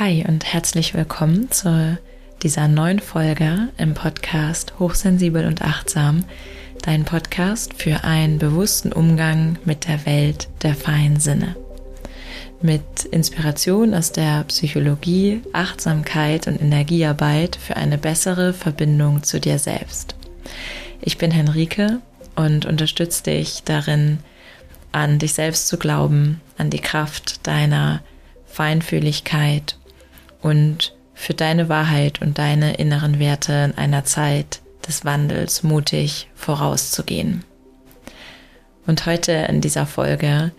Hi und herzlich willkommen zu dieser neuen Folge im Podcast Hochsensibel und Achtsam, dein Podcast für einen bewussten Umgang mit der Welt der feinen Sinne. Mit Inspiration aus der Psychologie, Achtsamkeit und Energiearbeit für eine bessere Verbindung zu dir selbst. Ich bin Henrike und unterstütze dich darin, an dich selbst zu glauben, an die Kraft deiner Feinfühligkeit und für deine Wahrheit und deine inneren Werte in einer Zeit des Wandels mutig vorauszugehen. Und heute in dieser Folge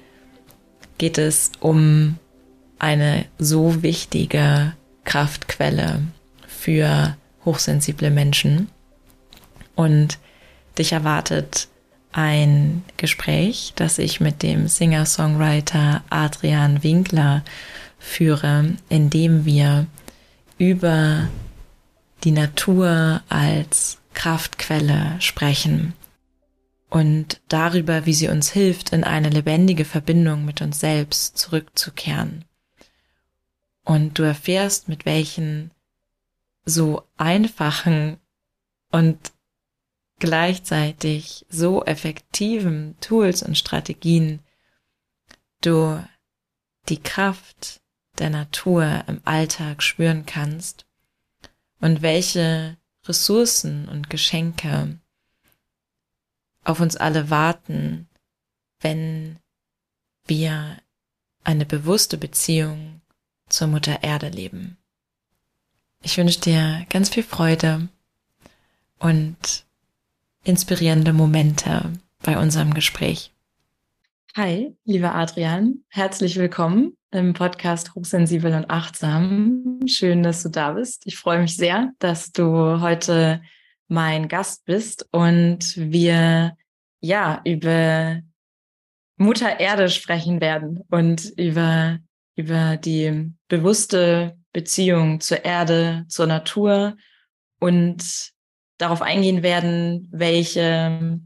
geht es um eine so wichtige Kraftquelle für hochsensible Menschen. Und dich erwartet ein Gespräch, das ich mit dem Singer-Songwriter Adrian Winkler führe, indem wir über die Natur als Kraftquelle sprechen und darüber, wie sie uns hilft, in eine lebendige Verbindung mit uns selbst zurückzukehren. Und du erfährst, mit welchen so einfachen und gleichzeitig so effektiven Tools und Strategien du die Kraft der Natur im Alltag spüren kannst und welche Ressourcen und Geschenke auf uns alle warten, wenn wir eine bewusste Beziehung zur Mutter Erde leben. Ich wünsche dir ganz viel Freude und inspirierende Momente bei unserem Gespräch. Hi, lieber Adrian, herzlich willkommen im Podcast Hochsensibel und Achtsam. Schön, dass du da bist. Ich freue mich sehr, dass du heute mein Gast bist und wir ja über Mutter Erde sprechen werden und über, über die bewusste Beziehung zur Erde, zur Natur und darauf eingehen werden, welche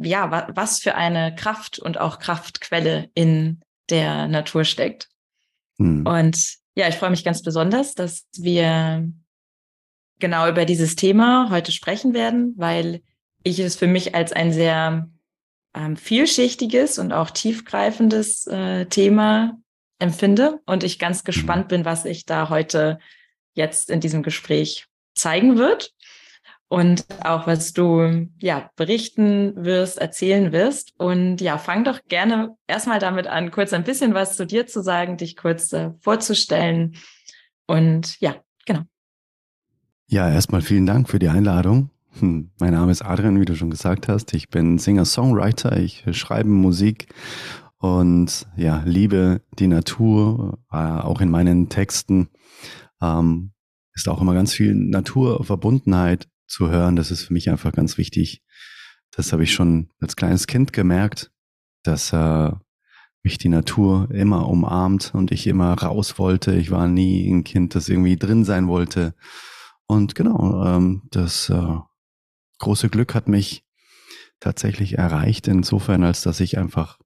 ja, was für eine Kraft und auch Kraftquelle in der Natur steckt. Hm. Und ja, ich freue mich ganz besonders, dass wir genau über dieses Thema heute sprechen werden, weil ich es für mich als ein sehr ähm, vielschichtiges und auch tiefgreifendes äh, Thema empfinde und ich ganz gespannt hm. bin, was ich da heute jetzt in diesem Gespräch zeigen wird und auch was du ja berichten wirst, erzählen wirst. Und ja, fang doch gerne erstmal damit an, kurz ein bisschen was zu dir zu sagen, dich kurz äh, vorzustellen. Und ja, genau. Ja, erstmal vielen Dank für die Einladung. Hm, mein Name ist Adrian, wie du schon gesagt hast. Ich bin Singer-Songwriter. Ich schreibe Musik und ja, liebe die Natur, äh, auch in meinen Texten. Ähm, ist auch immer ganz viel Naturverbundenheit zu hören. Das ist für mich einfach ganz wichtig. Das habe ich schon als kleines Kind gemerkt, dass äh, mich die Natur immer umarmt und ich immer raus wollte. Ich war nie ein Kind, das irgendwie drin sein wollte. Und genau, ähm, das äh, große Glück hat mich tatsächlich erreicht, insofern, als dass ich einfach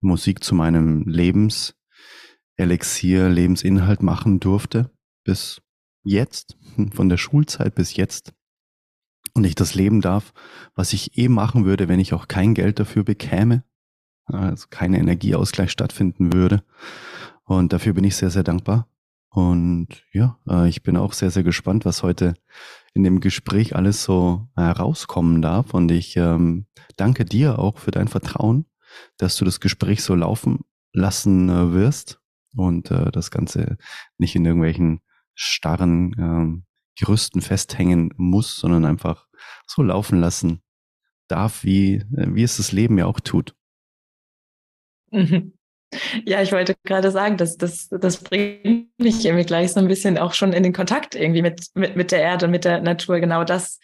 Musik zu meinem Lebenselixier, Lebensinhalt machen durfte. Bis jetzt, von der Schulzeit bis jetzt und ich das leben darf, was ich eh machen würde, wenn ich auch kein Geld dafür bekäme, also keine Energieausgleich stattfinden würde. Und dafür bin ich sehr, sehr dankbar. Und ja, äh, ich bin auch sehr, sehr gespannt, was heute in dem Gespräch alles so herauskommen darf. Und ich ähm, danke dir auch für dein Vertrauen, dass du das Gespräch so laufen lassen äh, wirst und äh, das Ganze nicht in irgendwelchen starren ähm, Gerüsten festhängen muss, sondern einfach so laufen lassen darf, wie, wie es das Leben ja auch tut. Mhm. Ja, ich wollte gerade sagen, dass das, das bringt mich irgendwie gleich so ein bisschen auch schon in den Kontakt irgendwie mit, mit, mit der Erde, mit der Natur. Genau das.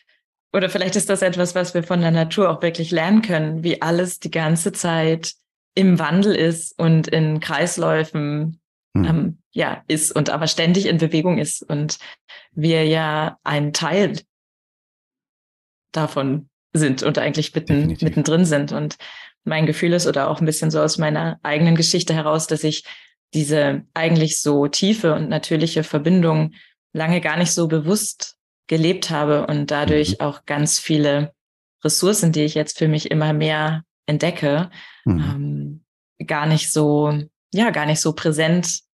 Oder vielleicht ist das etwas, was wir von der Natur auch wirklich lernen können, wie alles die ganze Zeit im Wandel ist und in Kreisläufen hm. ähm, ja ist und aber ständig in Bewegung ist und wir ja ein Teil davon sind und eigentlich mitten, mittendrin sind. Und mein Gefühl ist oder auch ein bisschen so aus meiner eigenen Geschichte heraus, dass ich diese eigentlich so tiefe und natürliche Verbindung lange gar nicht so bewusst gelebt habe und dadurch mhm. auch ganz viele Ressourcen, die ich jetzt für mich immer mehr entdecke, mhm. ähm, gar nicht so, ja, gar nicht so präsent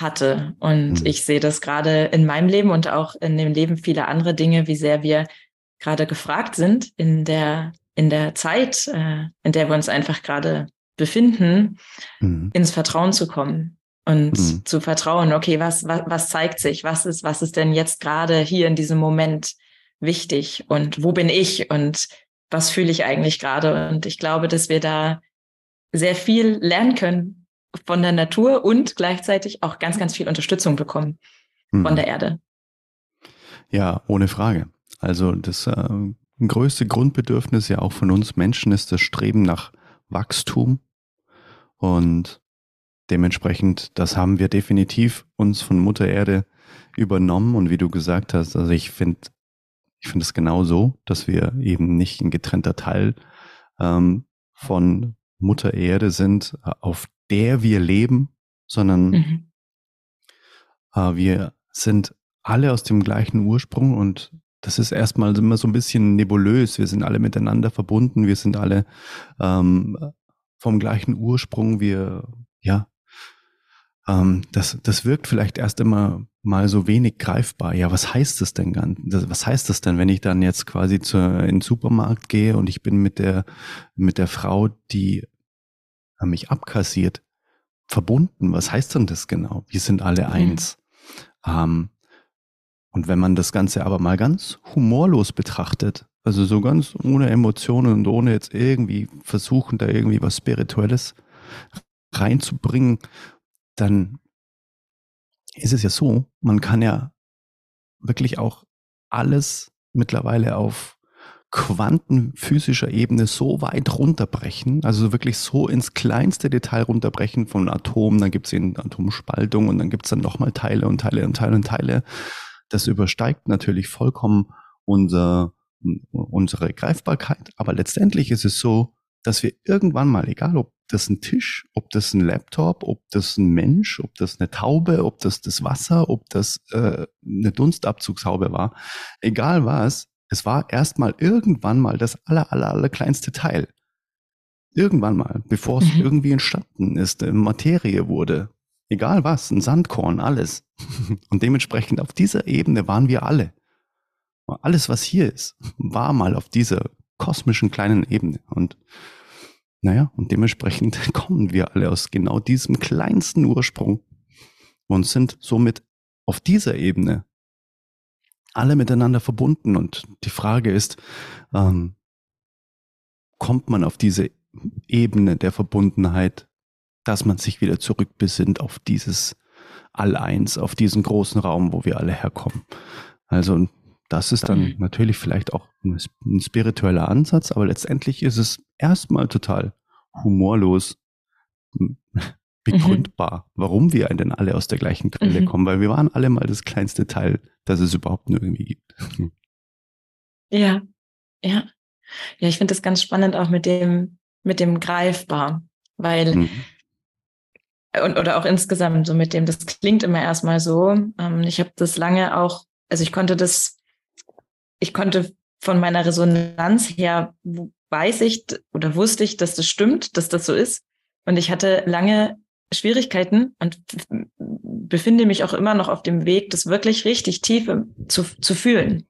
hatte. Und mhm. ich sehe das gerade in meinem Leben und auch in dem Leben vieler andere Dinge, wie sehr wir gerade gefragt sind in der, in der Zeit, äh, in der wir uns einfach gerade befinden, mhm. ins Vertrauen zu kommen und mhm. zu vertrauen, okay, was, was, was zeigt sich? Was ist, was ist denn jetzt gerade hier in diesem Moment wichtig? Und wo bin ich? Und was fühle ich eigentlich gerade? Und ich glaube, dass wir da sehr viel lernen können von der Natur und gleichzeitig auch ganz, ganz viel Unterstützung bekommen mhm. von der Erde. Ja, ohne Frage. Also das äh, größte Grundbedürfnis ja auch von uns Menschen ist das Streben nach Wachstum. Und dementsprechend, das haben wir definitiv uns von Mutter Erde übernommen. Und wie du gesagt hast, also ich finde, ich finde es genau so, dass wir eben nicht ein getrennter Teil ähm, von Mutter Erde sind, auf der wir leben, sondern mhm. äh, wir sind alle aus dem gleichen Ursprung und das ist erstmal immer so ein bisschen nebulös. Wir sind alle miteinander verbunden, wir sind alle ähm, vom gleichen Ursprung, wir, ja, ähm, das, das wirkt vielleicht erst immer mal so wenig greifbar. Ja, was heißt das denn ganz? Was heißt das denn, wenn ich dann jetzt quasi zu, in den Supermarkt gehe und ich bin mit der, mit der Frau, die mich abkassiert, verbunden? Was heißt denn das genau? Wir sind alle mhm. eins. Ähm, und wenn man das Ganze aber mal ganz humorlos betrachtet, also so ganz ohne Emotionen und ohne jetzt irgendwie versuchen, da irgendwie was Spirituelles reinzubringen, dann ist es ja so, man kann ja wirklich auch alles mittlerweile auf quantenphysischer Ebene so weit runterbrechen, also wirklich so ins kleinste Detail runterbrechen von Atomen, dann gibt es eben Atomspaltung und dann gibt es dann nochmal Teile und Teile und Teile und Teile. Das übersteigt natürlich vollkommen unser, unsere Greifbarkeit, aber letztendlich ist es so, dass wir irgendwann mal, egal ob das ein Tisch, ob das ein Laptop, ob das ein Mensch, ob das eine Taube, ob das das Wasser, ob das äh, eine Dunstabzugshaube war, egal was, es war erstmal irgendwann mal das aller, aller, aller kleinste Teil. Irgendwann mal, bevor es mhm. irgendwie entstanden ist, äh, Materie wurde. Egal was, ein Sandkorn, alles. Und dementsprechend auf dieser Ebene waren wir alle. Alles, was hier ist, war mal auf dieser kosmischen kleinen Ebene. Und naja, und dementsprechend kommen wir alle aus genau diesem kleinsten Ursprung und sind somit auf dieser Ebene alle miteinander verbunden. Und die Frage ist, ähm, kommt man auf diese Ebene der Verbundenheit, dass man sich wieder zurückbesinnt auf dieses All-Eins, auf diesen großen Raum, wo wir alle herkommen. Also das ist dann mhm. natürlich vielleicht auch ein spiritueller Ansatz, aber letztendlich ist es erstmal total humorlos begründbar, mhm. warum wir denn alle aus der gleichen Quelle mhm. kommen, weil wir waren alle mal das kleinste Teil, das es überhaupt nur irgendwie gibt. Ja, ja. Ja, ich finde das ganz spannend auch mit dem, mit dem Greifbar, weil, mhm. und, oder auch insgesamt so mit dem, das klingt immer erstmal so. Ähm, ich habe das lange auch, also ich konnte das, ich konnte von meiner Resonanz her, weiß ich oder wusste ich, dass das stimmt, dass das so ist. Und ich hatte lange Schwierigkeiten und befinde mich auch immer noch auf dem Weg, das wirklich richtig tief zu, zu fühlen.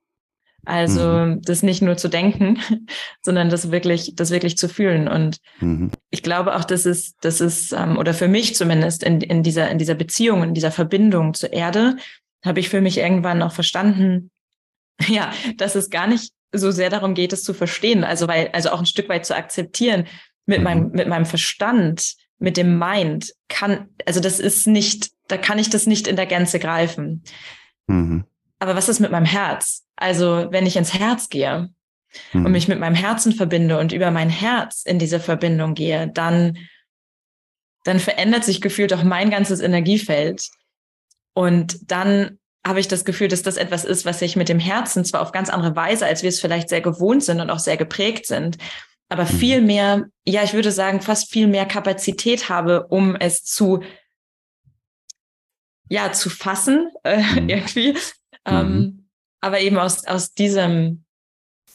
Also mhm. das nicht nur zu denken, sondern das wirklich, das wirklich zu fühlen. Und mhm. ich glaube auch, dass es, dass es, ähm, oder für mich zumindest in, in dieser, in dieser Beziehung, in dieser Verbindung zur Erde, habe ich für mich irgendwann auch verstanden, ja, dass es gar nicht so sehr darum geht, es zu verstehen. Also weil, also auch ein Stück weit zu akzeptieren mit mhm. meinem, mit meinem Verstand mit dem Mind kann, also das ist nicht, da kann ich das nicht in der Gänze greifen. Mhm. Aber was ist mit meinem Herz? Also wenn ich ins Herz gehe mhm. und mich mit meinem Herzen verbinde und über mein Herz in diese Verbindung gehe, dann, dann verändert sich gefühlt auch mein ganzes Energiefeld. Und dann habe ich das Gefühl, dass das etwas ist, was ich mit dem Herzen zwar auf ganz andere Weise, als wir es vielleicht sehr gewohnt sind und auch sehr geprägt sind, aber mhm. viel mehr, ja, ich würde sagen, fast viel mehr Kapazität habe, um es zu ja, zu fassen, äh, mhm. irgendwie. Ähm, mhm. Aber eben aus, aus diesem,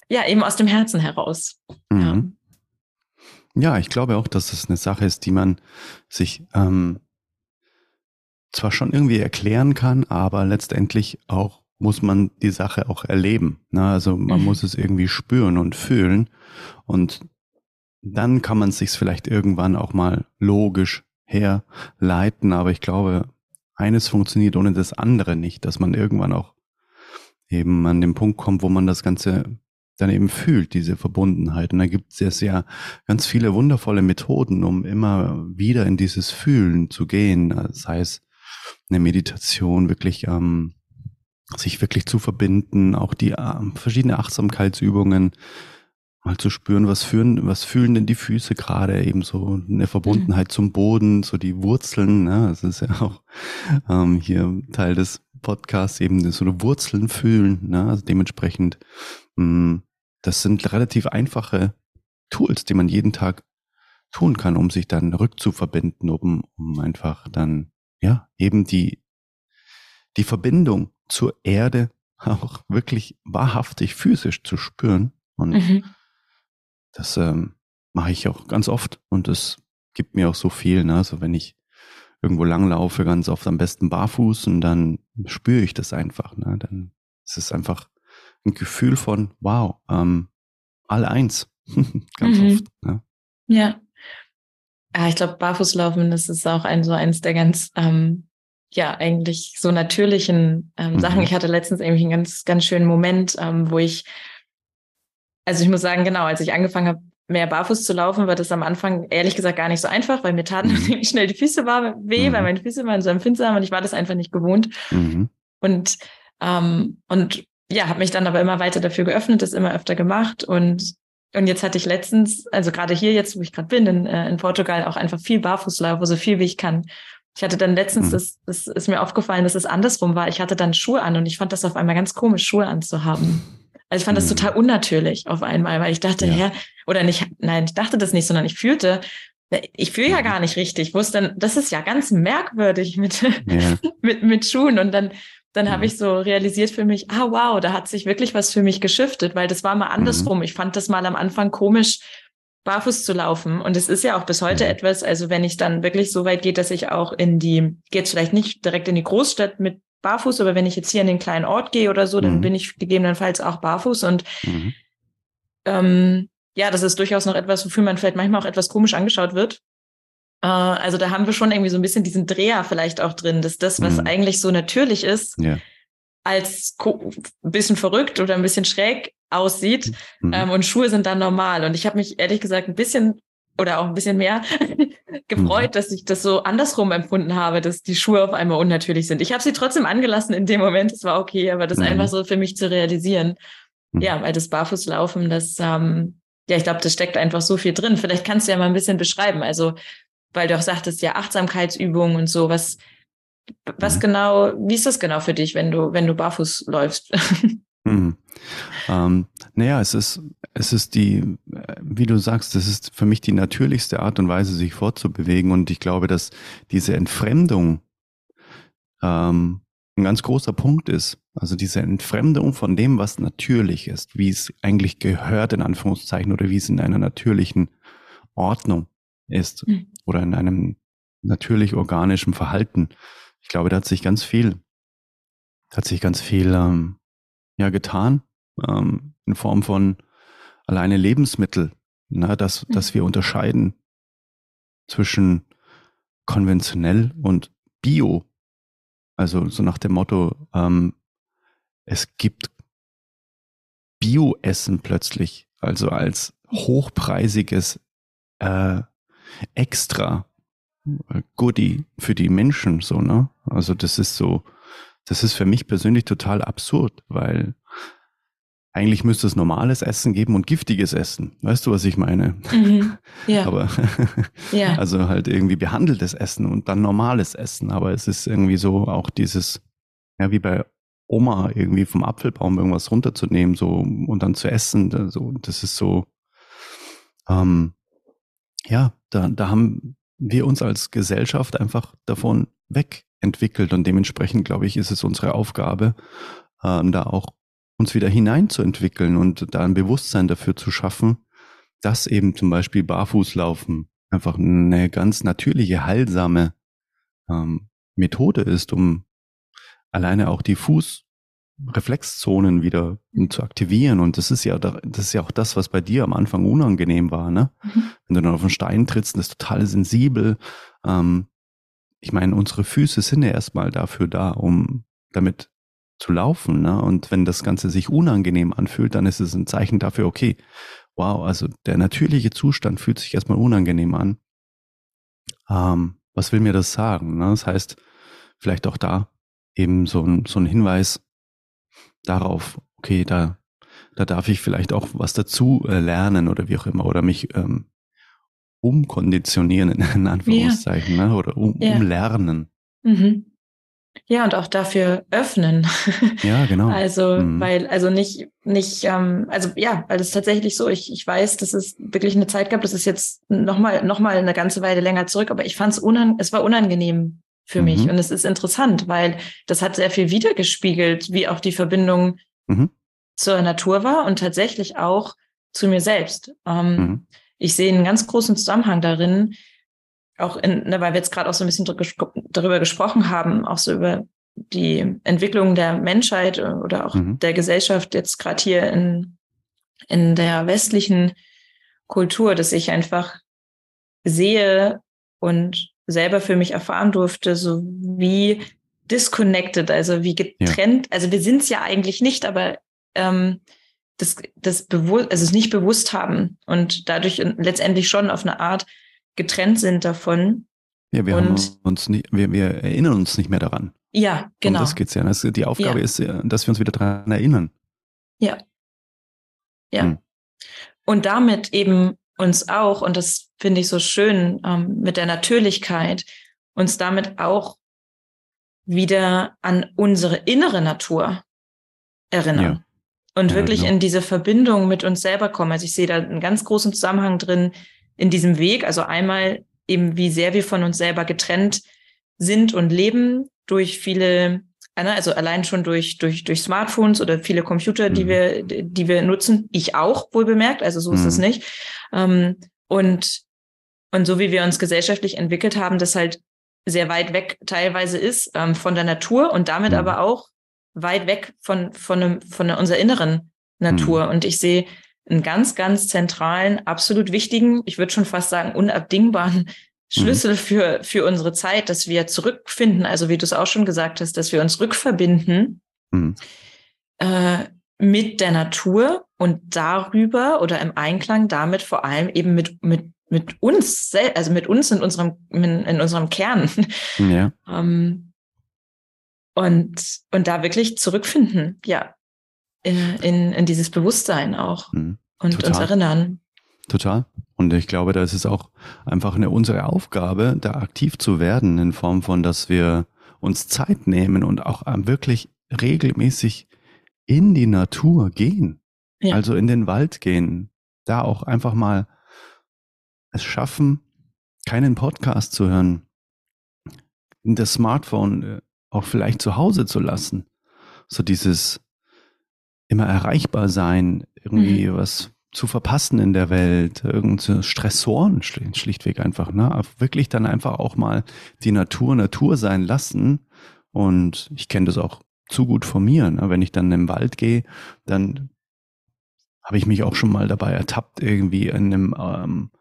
ja, eben aus dem Herzen heraus. Ja. ja. ich glaube auch, dass das eine Sache ist, die man sich ähm, zwar schon irgendwie erklären kann, aber letztendlich auch muss man die Sache auch erleben. Ne? Also man mhm. muss es irgendwie spüren und fühlen. Und dann kann man es sich vielleicht irgendwann auch mal logisch herleiten. Aber ich glaube, eines funktioniert ohne das andere nicht, dass man irgendwann auch eben an den Punkt kommt, wo man das Ganze dann eben fühlt, diese Verbundenheit. Und da gibt es ja ganz viele wundervolle Methoden, um immer wieder in dieses Fühlen zu gehen. Das heißt, eine Meditation wirklich ähm, sich wirklich zu verbinden, auch die äh, verschiedene Achtsamkeitsübungen, mal zu spüren, was fühlen, was fühlen denn die Füße gerade, eben so eine Verbundenheit mhm. zum Boden, so die Wurzeln, ne? das ist ja auch ähm, hier Teil des Podcasts, eben so eine Wurzeln fühlen, ne? also dementsprechend, mh, hm, das sind relativ einfache Tools, die man jeden Tag tun kann, um sich dann rückzuverbinden, um, um einfach dann, ja, eben die, die Verbindung zur Erde auch wirklich wahrhaftig physisch zu spüren. Und mhm. Das ähm, mache ich auch ganz oft und das gibt mir auch so viel. Ne? Also wenn ich irgendwo langlaufe, ganz oft am besten barfuß und dann spüre ich das einfach. Ne? Dann ist es einfach ein Gefühl von, wow, ähm, all eins. ganz mhm. oft. Ne? Ja. Ja, ich glaube, Barfußlaufen, das ist auch ein so eins der ganz, ähm, ja, eigentlich so natürlichen ähm, mhm. Sachen. Ich hatte letztens irgendwie einen ganz, ganz schönen Moment, ähm, wo ich also ich muss sagen, genau, als ich angefangen habe, mehr barfuß zu laufen, war das am Anfang ehrlich gesagt gar nicht so einfach, weil mir taten mhm. schnell die Füße war weh, mhm. weil meine Füße waren so empfindsam und ich war das einfach nicht gewohnt. Mhm. Und ähm, und ja, habe mich dann aber immer weiter dafür geöffnet, das immer öfter gemacht und und jetzt hatte ich letztens, also gerade hier jetzt, wo ich gerade bin, in, äh, in Portugal, auch einfach viel Barfußlauf, so viel wie ich kann. Ich hatte dann letztens, mhm. das, das ist mir aufgefallen, dass es andersrum war. Ich hatte dann Schuhe an und ich fand das auf einmal ganz komisch, Schuhe anzuhaben. Also ich fand das mhm. total unnatürlich auf einmal, weil ich dachte, ja. ja, oder nicht, nein, ich dachte das nicht, sondern ich fühlte, ich fühle ja mhm. gar nicht richtig. Ich wusste, das ist ja ganz merkwürdig mit, ja. mit, mit Schuhen. Und dann, dann ja. habe ich so realisiert für mich, ah wow, da hat sich wirklich was für mich geschiftet, weil das war mal andersrum. Mhm. Ich fand das mal am Anfang komisch, barfuß zu laufen. Und es ist ja auch bis heute mhm. etwas, also wenn ich dann wirklich so weit geht, dass ich auch in die, geht vielleicht nicht direkt in die Großstadt mit barfuß, aber wenn ich jetzt hier in den kleinen Ort gehe oder so, dann mhm. bin ich gegebenenfalls auch barfuß und mhm. ähm, ja, das ist durchaus noch etwas, wofür man vielleicht manchmal auch etwas komisch angeschaut wird. Äh, also da haben wir schon irgendwie so ein bisschen diesen Dreher vielleicht auch drin, dass das, was mhm. eigentlich so natürlich ist, ja. als ein bisschen verrückt oder ein bisschen schräg aussieht mhm. ähm, und Schuhe sind dann normal. Und ich habe mich ehrlich gesagt ein bisschen oder auch ein bisschen mehr gefreut, mhm. dass ich das so andersrum empfunden habe, dass die Schuhe auf einmal unnatürlich sind. Ich habe sie trotzdem angelassen in dem Moment, es war okay, aber das mhm. einfach so für mich zu realisieren. Mhm. Ja, weil das Barfußlaufen, das, ähm, ja, ich glaube, das steckt einfach so viel drin. Vielleicht kannst du ja mal ein bisschen beschreiben. Also, weil du auch sagtest, ja, Achtsamkeitsübungen und so, was, was mhm. genau, wie ist das genau für dich, wenn du, wenn du barfuß läufst? Mhm. Ähm, naja, es ist, es ist die, wie du sagst, das ist für mich die natürlichste Art und Weise, sich fortzubewegen. Und ich glaube, dass diese Entfremdung ähm, ein ganz großer Punkt ist. Also diese Entfremdung von dem, was natürlich ist, wie es eigentlich gehört, in Anführungszeichen, oder wie es in einer natürlichen Ordnung ist mhm. oder in einem natürlich organischen Verhalten. Ich glaube, da hat sich ganz viel, hat sich ganz viel ähm, ja getan, ähm, in Form von alleine Lebensmittel, na, dass, mhm. dass wir unterscheiden zwischen konventionell und bio. Also so nach dem Motto, ähm, es gibt Bio-Essen plötzlich, also als hochpreisiges äh, extra äh, Goodie für die Menschen, so, ne? Also das ist so, das ist für mich persönlich total absurd, weil eigentlich müsste es normales Essen geben und giftiges Essen. Weißt du, was ich meine? Mhm. Ja. Aber ja. also halt irgendwie behandeltes Essen und dann normales Essen. Aber es ist irgendwie so auch dieses, ja, wie bei Oma irgendwie vom Apfelbaum irgendwas runterzunehmen, so und dann zu essen. So, das ist so, ähm, ja, da, da haben wir uns als Gesellschaft einfach davon weg entwickelt und dementsprechend, glaube ich, ist es unsere Aufgabe, ähm, da auch uns wieder hineinzuentwickeln und da ein Bewusstsein dafür zu schaffen, dass eben zum Beispiel Barfußlaufen einfach eine ganz natürliche, heilsame ähm, Methode ist, um alleine auch die Fußreflexzonen wieder zu aktivieren. Und das ist ja, das ist ja auch das, was bei dir am Anfang unangenehm war, ne? Mhm. Wenn du dann auf einen Stein trittst, das ist total sensibel. Ähm, ich meine, unsere Füße sind ja erstmal dafür da, um damit zu laufen. Ne? Und wenn das Ganze sich unangenehm anfühlt, dann ist es ein Zeichen dafür, okay, wow, also der natürliche Zustand fühlt sich erstmal unangenehm an. Ähm, was will mir das sagen? Ne? Das heißt, vielleicht auch da eben so ein, so ein Hinweis darauf, okay, da, da darf ich vielleicht auch was dazu äh, lernen oder wie auch immer oder mich ähm, umkonditionieren in Anführungszeichen ja. ne? oder um, ja. umlernen. Mhm. Ja, und auch dafür öffnen. Ja, genau. also, mhm. weil, also nicht, nicht, ähm, also ja, weil es tatsächlich so, ich, ich weiß, dass es wirklich eine Zeit gab, das ist jetzt nochmal noch mal eine ganze Weile länger zurück, aber ich fand es unan es war unangenehm für mhm. mich. Und es ist interessant, weil das hat sehr viel wiedergespiegelt, wie auch die Verbindung mhm. zur Natur war und tatsächlich auch zu mir selbst. Ähm, mhm. Ich sehe einen ganz großen Zusammenhang darin, auch in, ne, weil wir jetzt gerade auch so ein bisschen darüber gesprochen haben, auch so über die Entwicklung der Menschheit oder auch mhm. der Gesellschaft jetzt gerade hier in, in der westlichen Kultur, dass ich einfach sehe und selber für mich erfahren durfte, so wie disconnected, also wie getrennt, ja. also wir sind es ja eigentlich nicht, aber ähm, das, das bewusst, also es nicht bewusst haben und dadurch letztendlich schon auf eine Art getrennt sind davon. Ja, wir, und, haben uns nicht, wir, wir erinnern uns nicht mehr daran. Ja, genau. Um das geht's ja. Das, die Aufgabe ja. ist, dass wir uns wieder daran erinnern. Ja. Ja. Hm. Und damit eben uns auch, und das finde ich so schön ähm, mit der Natürlichkeit, uns damit auch wieder an unsere innere Natur erinnern. Ja. Und ja, wirklich genau. in diese Verbindung mit uns selber kommen. Also ich sehe da einen ganz großen Zusammenhang drin in diesem Weg. Also einmal eben, wie sehr wir von uns selber getrennt sind und leben durch viele, ne, also allein schon durch, durch, durch Smartphones oder viele Computer, die mhm. wir, die wir nutzen. Ich auch, wohl bemerkt, also so mhm. ist es mhm. nicht. Ähm, und, und so wie wir uns gesellschaftlich entwickelt haben, das halt sehr weit weg teilweise ist ähm, von der Natur und damit mhm. aber auch weit weg von, von, einem, von unserer inneren Natur. Mhm. Und ich sehe einen ganz, ganz zentralen, absolut wichtigen, ich würde schon fast sagen, unabdingbaren Schlüssel mhm. für, für unsere Zeit, dass wir zurückfinden, also wie du es auch schon gesagt hast, dass wir uns rückverbinden mhm. äh, mit der Natur und darüber oder im Einklang damit vor allem eben mit, mit, mit uns, also mit uns in unserem, in, in unserem Kern. Ja. ähm, und, und da wirklich zurückfinden, ja, in, in, in dieses Bewusstsein auch mhm. und Total. uns erinnern. Total. Und ich glaube, da ist es auch einfach eine unsere Aufgabe, da aktiv zu werden, in Form von, dass wir uns Zeit nehmen und auch wirklich regelmäßig in die Natur gehen. Ja. Also in den Wald gehen. Da auch einfach mal es schaffen, keinen Podcast zu hören, das Smartphone äh, auch vielleicht zu Hause zu lassen. So dieses immer erreichbar sein, irgendwie mhm. was zu verpassen in der Welt, irgendeine Stressoren schlichtweg einfach, ne? Wirklich dann einfach auch mal die Natur Natur sein lassen. Und ich kenne das auch zu gut von mir. Ne? Wenn ich dann im Wald gehe, dann habe ich mich auch schon mal dabei ertappt, irgendwie in einem ähm,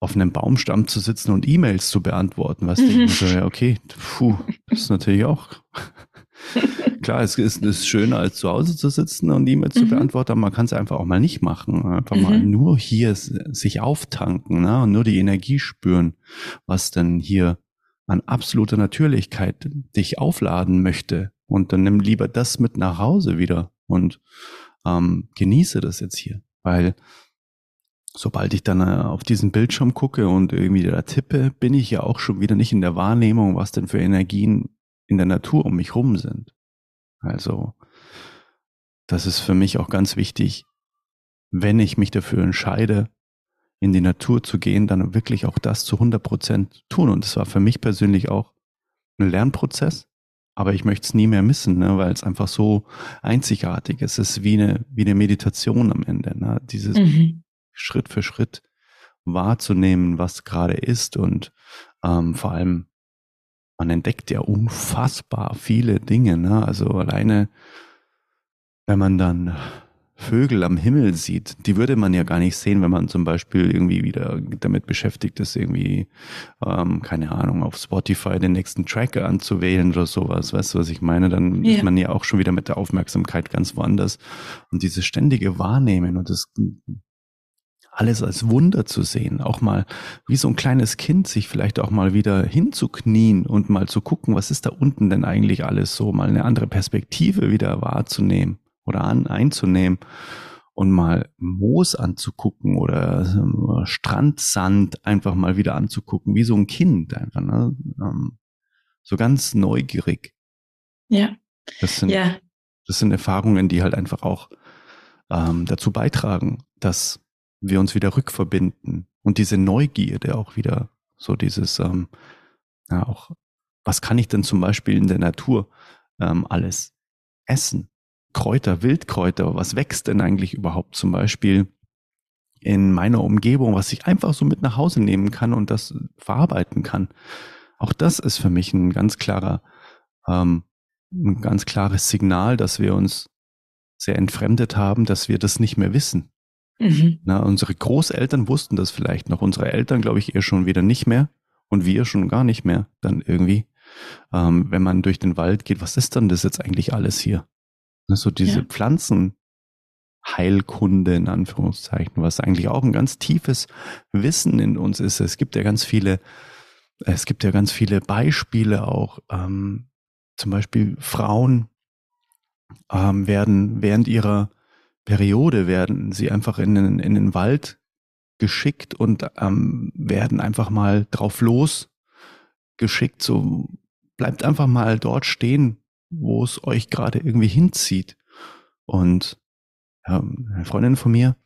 auf einem Baumstamm zu sitzen und E-Mails zu beantworten. Was denke ich so, ja, okay, puh, das ist natürlich auch Klar, es ist, ist schöner, als zu Hause zu sitzen und E-Mails mhm. zu beantworten, aber man kann es einfach auch mal nicht machen. Einfach mhm. mal nur hier sich auftanken ne? und nur die Energie spüren, was denn hier an absoluter Natürlichkeit dich aufladen möchte. Und dann nimm lieber das mit nach Hause wieder und ähm, genieße das jetzt hier. Weil sobald ich dann äh, auf diesen Bildschirm gucke und irgendwie da tippe, bin ich ja auch schon wieder nicht in der Wahrnehmung, was denn für Energien in der Natur um mich rum sind. Also, das ist für mich auch ganz wichtig, wenn ich mich dafür entscheide, in die Natur zu gehen, dann wirklich auch das zu 100 Prozent tun. Und das war für mich persönlich auch ein Lernprozess, aber ich möchte es nie mehr missen, ne, weil es einfach so einzigartig ist. Es ist wie eine, wie eine Meditation am Ende, ne? dieses mhm. Schritt für Schritt wahrzunehmen, was gerade ist und ähm, vor allem man entdeckt ja unfassbar viele Dinge. Ne? Also alleine, wenn man dann Vögel am Himmel sieht, die würde man ja gar nicht sehen, wenn man zum Beispiel irgendwie wieder damit beschäftigt ist, irgendwie, ähm, keine Ahnung, auf Spotify den nächsten Tracker anzuwählen oder sowas. Weißt du, was ich meine? Dann ja. ist man ja auch schon wieder mit der Aufmerksamkeit ganz woanders. Und dieses ständige Wahrnehmen und das alles als Wunder zu sehen, auch mal wie so ein kleines Kind sich vielleicht auch mal wieder hinzuknien und mal zu gucken, was ist da unten denn eigentlich alles so, mal eine andere Perspektive wieder wahrzunehmen oder an, einzunehmen und mal Moos anzugucken oder äh, Strandsand einfach mal wieder anzugucken, wie so ein Kind einfach, ne? Ähm, so ganz neugierig. Ja. Das sind, ja. das sind Erfahrungen, die halt einfach auch ähm, dazu beitragen, dass wir uns wieder rückverbinden und diese Neugierde auch wieder, so dieses, ähm, ja, auch, was kann ich denn zum Beispiel in der Natur ähm, alles essen? Kräuter, Wildkräuter, was wächst denn eigentlich überhaupt zum Beispiel in meiner Umgebung, was ich einfach so mit nach Hause nehmen kann und das verarbeiten kann? Auch das ist für mich ein ganz klarer, ähm, ein ganz klares Signal, dass wir uns sehr entfremdet haben, dass wir das nicht mehr wissen. Mhm. Na, unsere Großeltern wussten das vielleicht noch, unsere Eltern glaube ich eher schon wieder nicht mehr und wir schon gar nicht mehr dann irgendwie. Ähm, wenn man durch den Wald geht, was ist dann das jetzt eigentlich alles hier? So diese ja. Pflanzenheilkunde in Anführungszeichen, was eigentlich auch ein ganz tiefes Wissen in uns ist. Es gibt ja ganz viele, es gibt ja ganz viele Beispiele auch, ähm, zum Beispiel Frauen ähm, werden während ihrer Periode werden sie einfach in den, in den Wald geschickt und ähm, werden einfach mal drauf los geschickt. So bleibt einfach mal dort stehen, wo es euch gerade irgendwie hinzieht. Und ja, eine Freundin von mir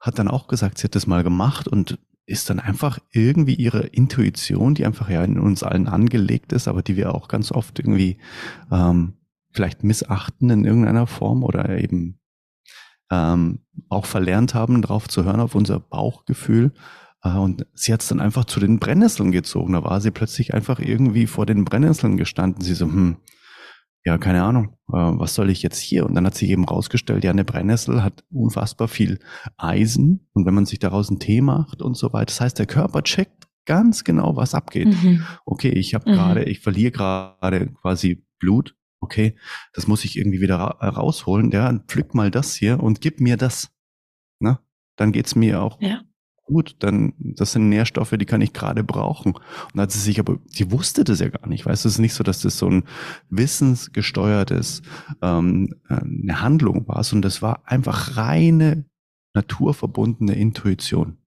hat dann auch gesagt, sie hat das mal gemacht und ist dann einfach irgendwie ihre Intuition, die einfach ja in uns allen angelegt ist, aber die wir auch ganz oft irgendwie ähm, vielleicht missachten in irgendeiner Form oder eben ähm, auch verlernt haben, drauf zu hören, auf unser Bauchgefühl. Äh, und sie hat es dann einfach zu den Brennnesseln gezogen. Da war sie plötzlich einfach irgendwie vor den Brennnesseln gestanden. Sie so, hm, ja, keine Ahnung, äh, was soll ich jetzt hier? Und dann hat sich eben rausgestellt, ja, eine Brennnessel hat unfassbar viel Eisen. Und wenn man sich daraus einen Tee macht und so weiter, das heißt, der Körper checkt ganz genau, was abgeht. Mhm. Okay, ich habe mhm. gerade, ich verliere gerade quasi Blut okay, das muss ich irgendwie wieder ra äh, rausholen, ja, pflück mal das hier und gib mir das. Ne? Dann geht's mir auch ja. gut. Dann, das sind Nährstoffe, die kann ich gerade brauchen. Und hat sie sich aber, sie wusste das ja gar nicht, weißt du, es ist nicht so, dass das so ein wissensgesteuertes, ähm, äh, eine Handlung war, sondern das war einfach reine naturverbundene Intuition.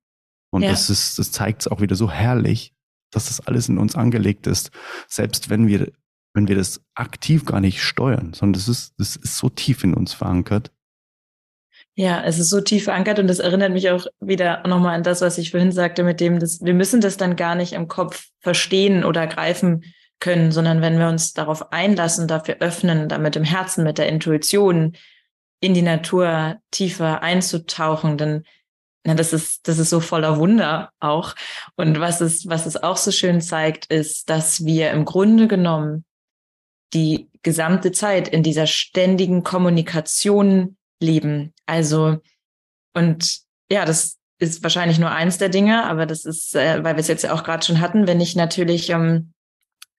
Und ja. das ist, das zeigt es auch wieder so herrlich, dass das alles in uns angelegt ist. Selbst wenn wir wenn wir das aktiv gar nicht steuern, sondern das ist, das ist so tief in uns verankert. Ja, es ist so tief verankert und das erinnert mich auch wieder nochmal an das, was ich vorhin sagte, mit dem, dass wir müssen das dann gar nicht im Kopf verstehen oder greifen können, sondern wenn wir uns darauf einlassen, dafür öffnen, damit im Herzen, mit der Intuition in die Natur tiefer einzutauchen, dann na, das ist, das ist so voller Wunder auch. Und was es, was es auch so schön zeigt, ist, dass wir im Grunde genommen die gesamte Zeit in dieser ständigen Kommunikation leben. Also, und ja, das ist wahrscheinlich nur eins der Dinge, aber das ist, äh, weil wir es jetzt ja auch gerade schon hatten, wenn ich natürlich ähm,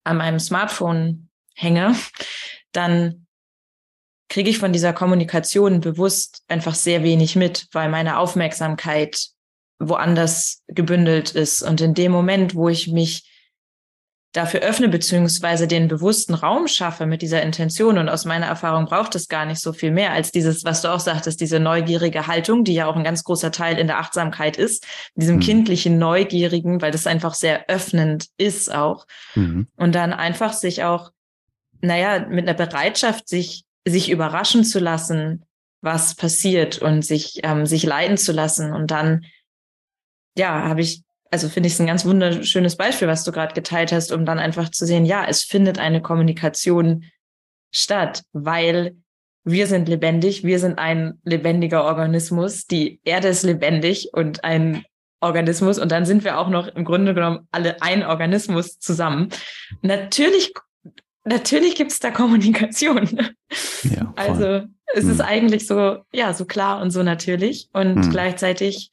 an meinem Smartphone hänge, dann kriege ich von dieser Kommunikation bewusst einfach sehr wenig mit, weil meine Aufmerksamkeit woanders gebündelt ist. Und in dem Moment, wo ich mich dafür öffne, beziehungsweise den bewussten Raum schaffe mit dieser Intention. Und aus meiner Erfahrung braucht es gar nicht so viel mehr als dieses, was du auch sagtest, diese neugierige Haltung, die ja auch ein ganz großer Teil in der Achtsamkeit ist, diesem mhm. kindlichen Neugierigen, weil das einfach sehr öffnend ist auch. Mhm. Und dann einfach sich auch, naja, mit einer Bereitschaft, sich, sich überraschen zu lassen, was passiert und sich, ähm, sich leiten zu lassen. Und dann, ja, habe ich also finde ich es ein ganz wunderschönes Beispiel, was du gerade geteilt hast, um dann einfach zu sehen, ja, es findet eine Kommunikation statt, weil wir sind lebendig, wir sind ein lebendiger Organismus, die Erde ist lebendig und ein Organismus und dann sind wir auch noch im Grunde genommen alle ein Organismus zusammen. Natürlich, natürlich gibt es da Kommunikation. Ja, also es hm. ist eigentlich so, ja, so klar und so natürlich und hm. gleichzeitig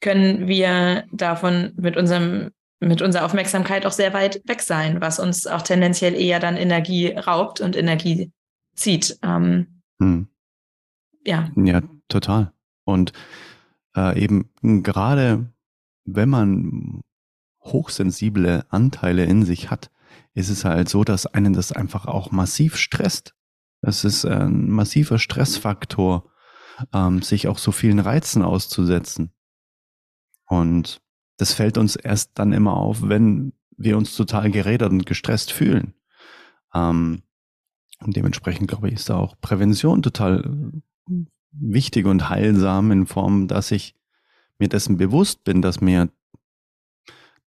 können wir davon mit unserem mit unserer Aufmerksamkeit auch sehr weit weg sein, was uns auch tendenziell eher dann Energie raubt und Energie zieht. Ähm, hm. Ja. Ja, total. Und äh, eben gerade wenn man hochsensible Anteile in sich hat, ist es halt so, dass einen das einfach auch massiv stresst. Das ist ein massiver Stressfaktor, ähm, sich auch so vielen Reizen auszusetzen. Und das fällt uns erst dann immer auf, wenn wir uns total gerädert und gestresst fühlen. Ähm, und dementsprechend, glaube ich, ist da auch Prävention total wichtig und heilsam in Form, dass ich mir dessen bewusst bin, dass mir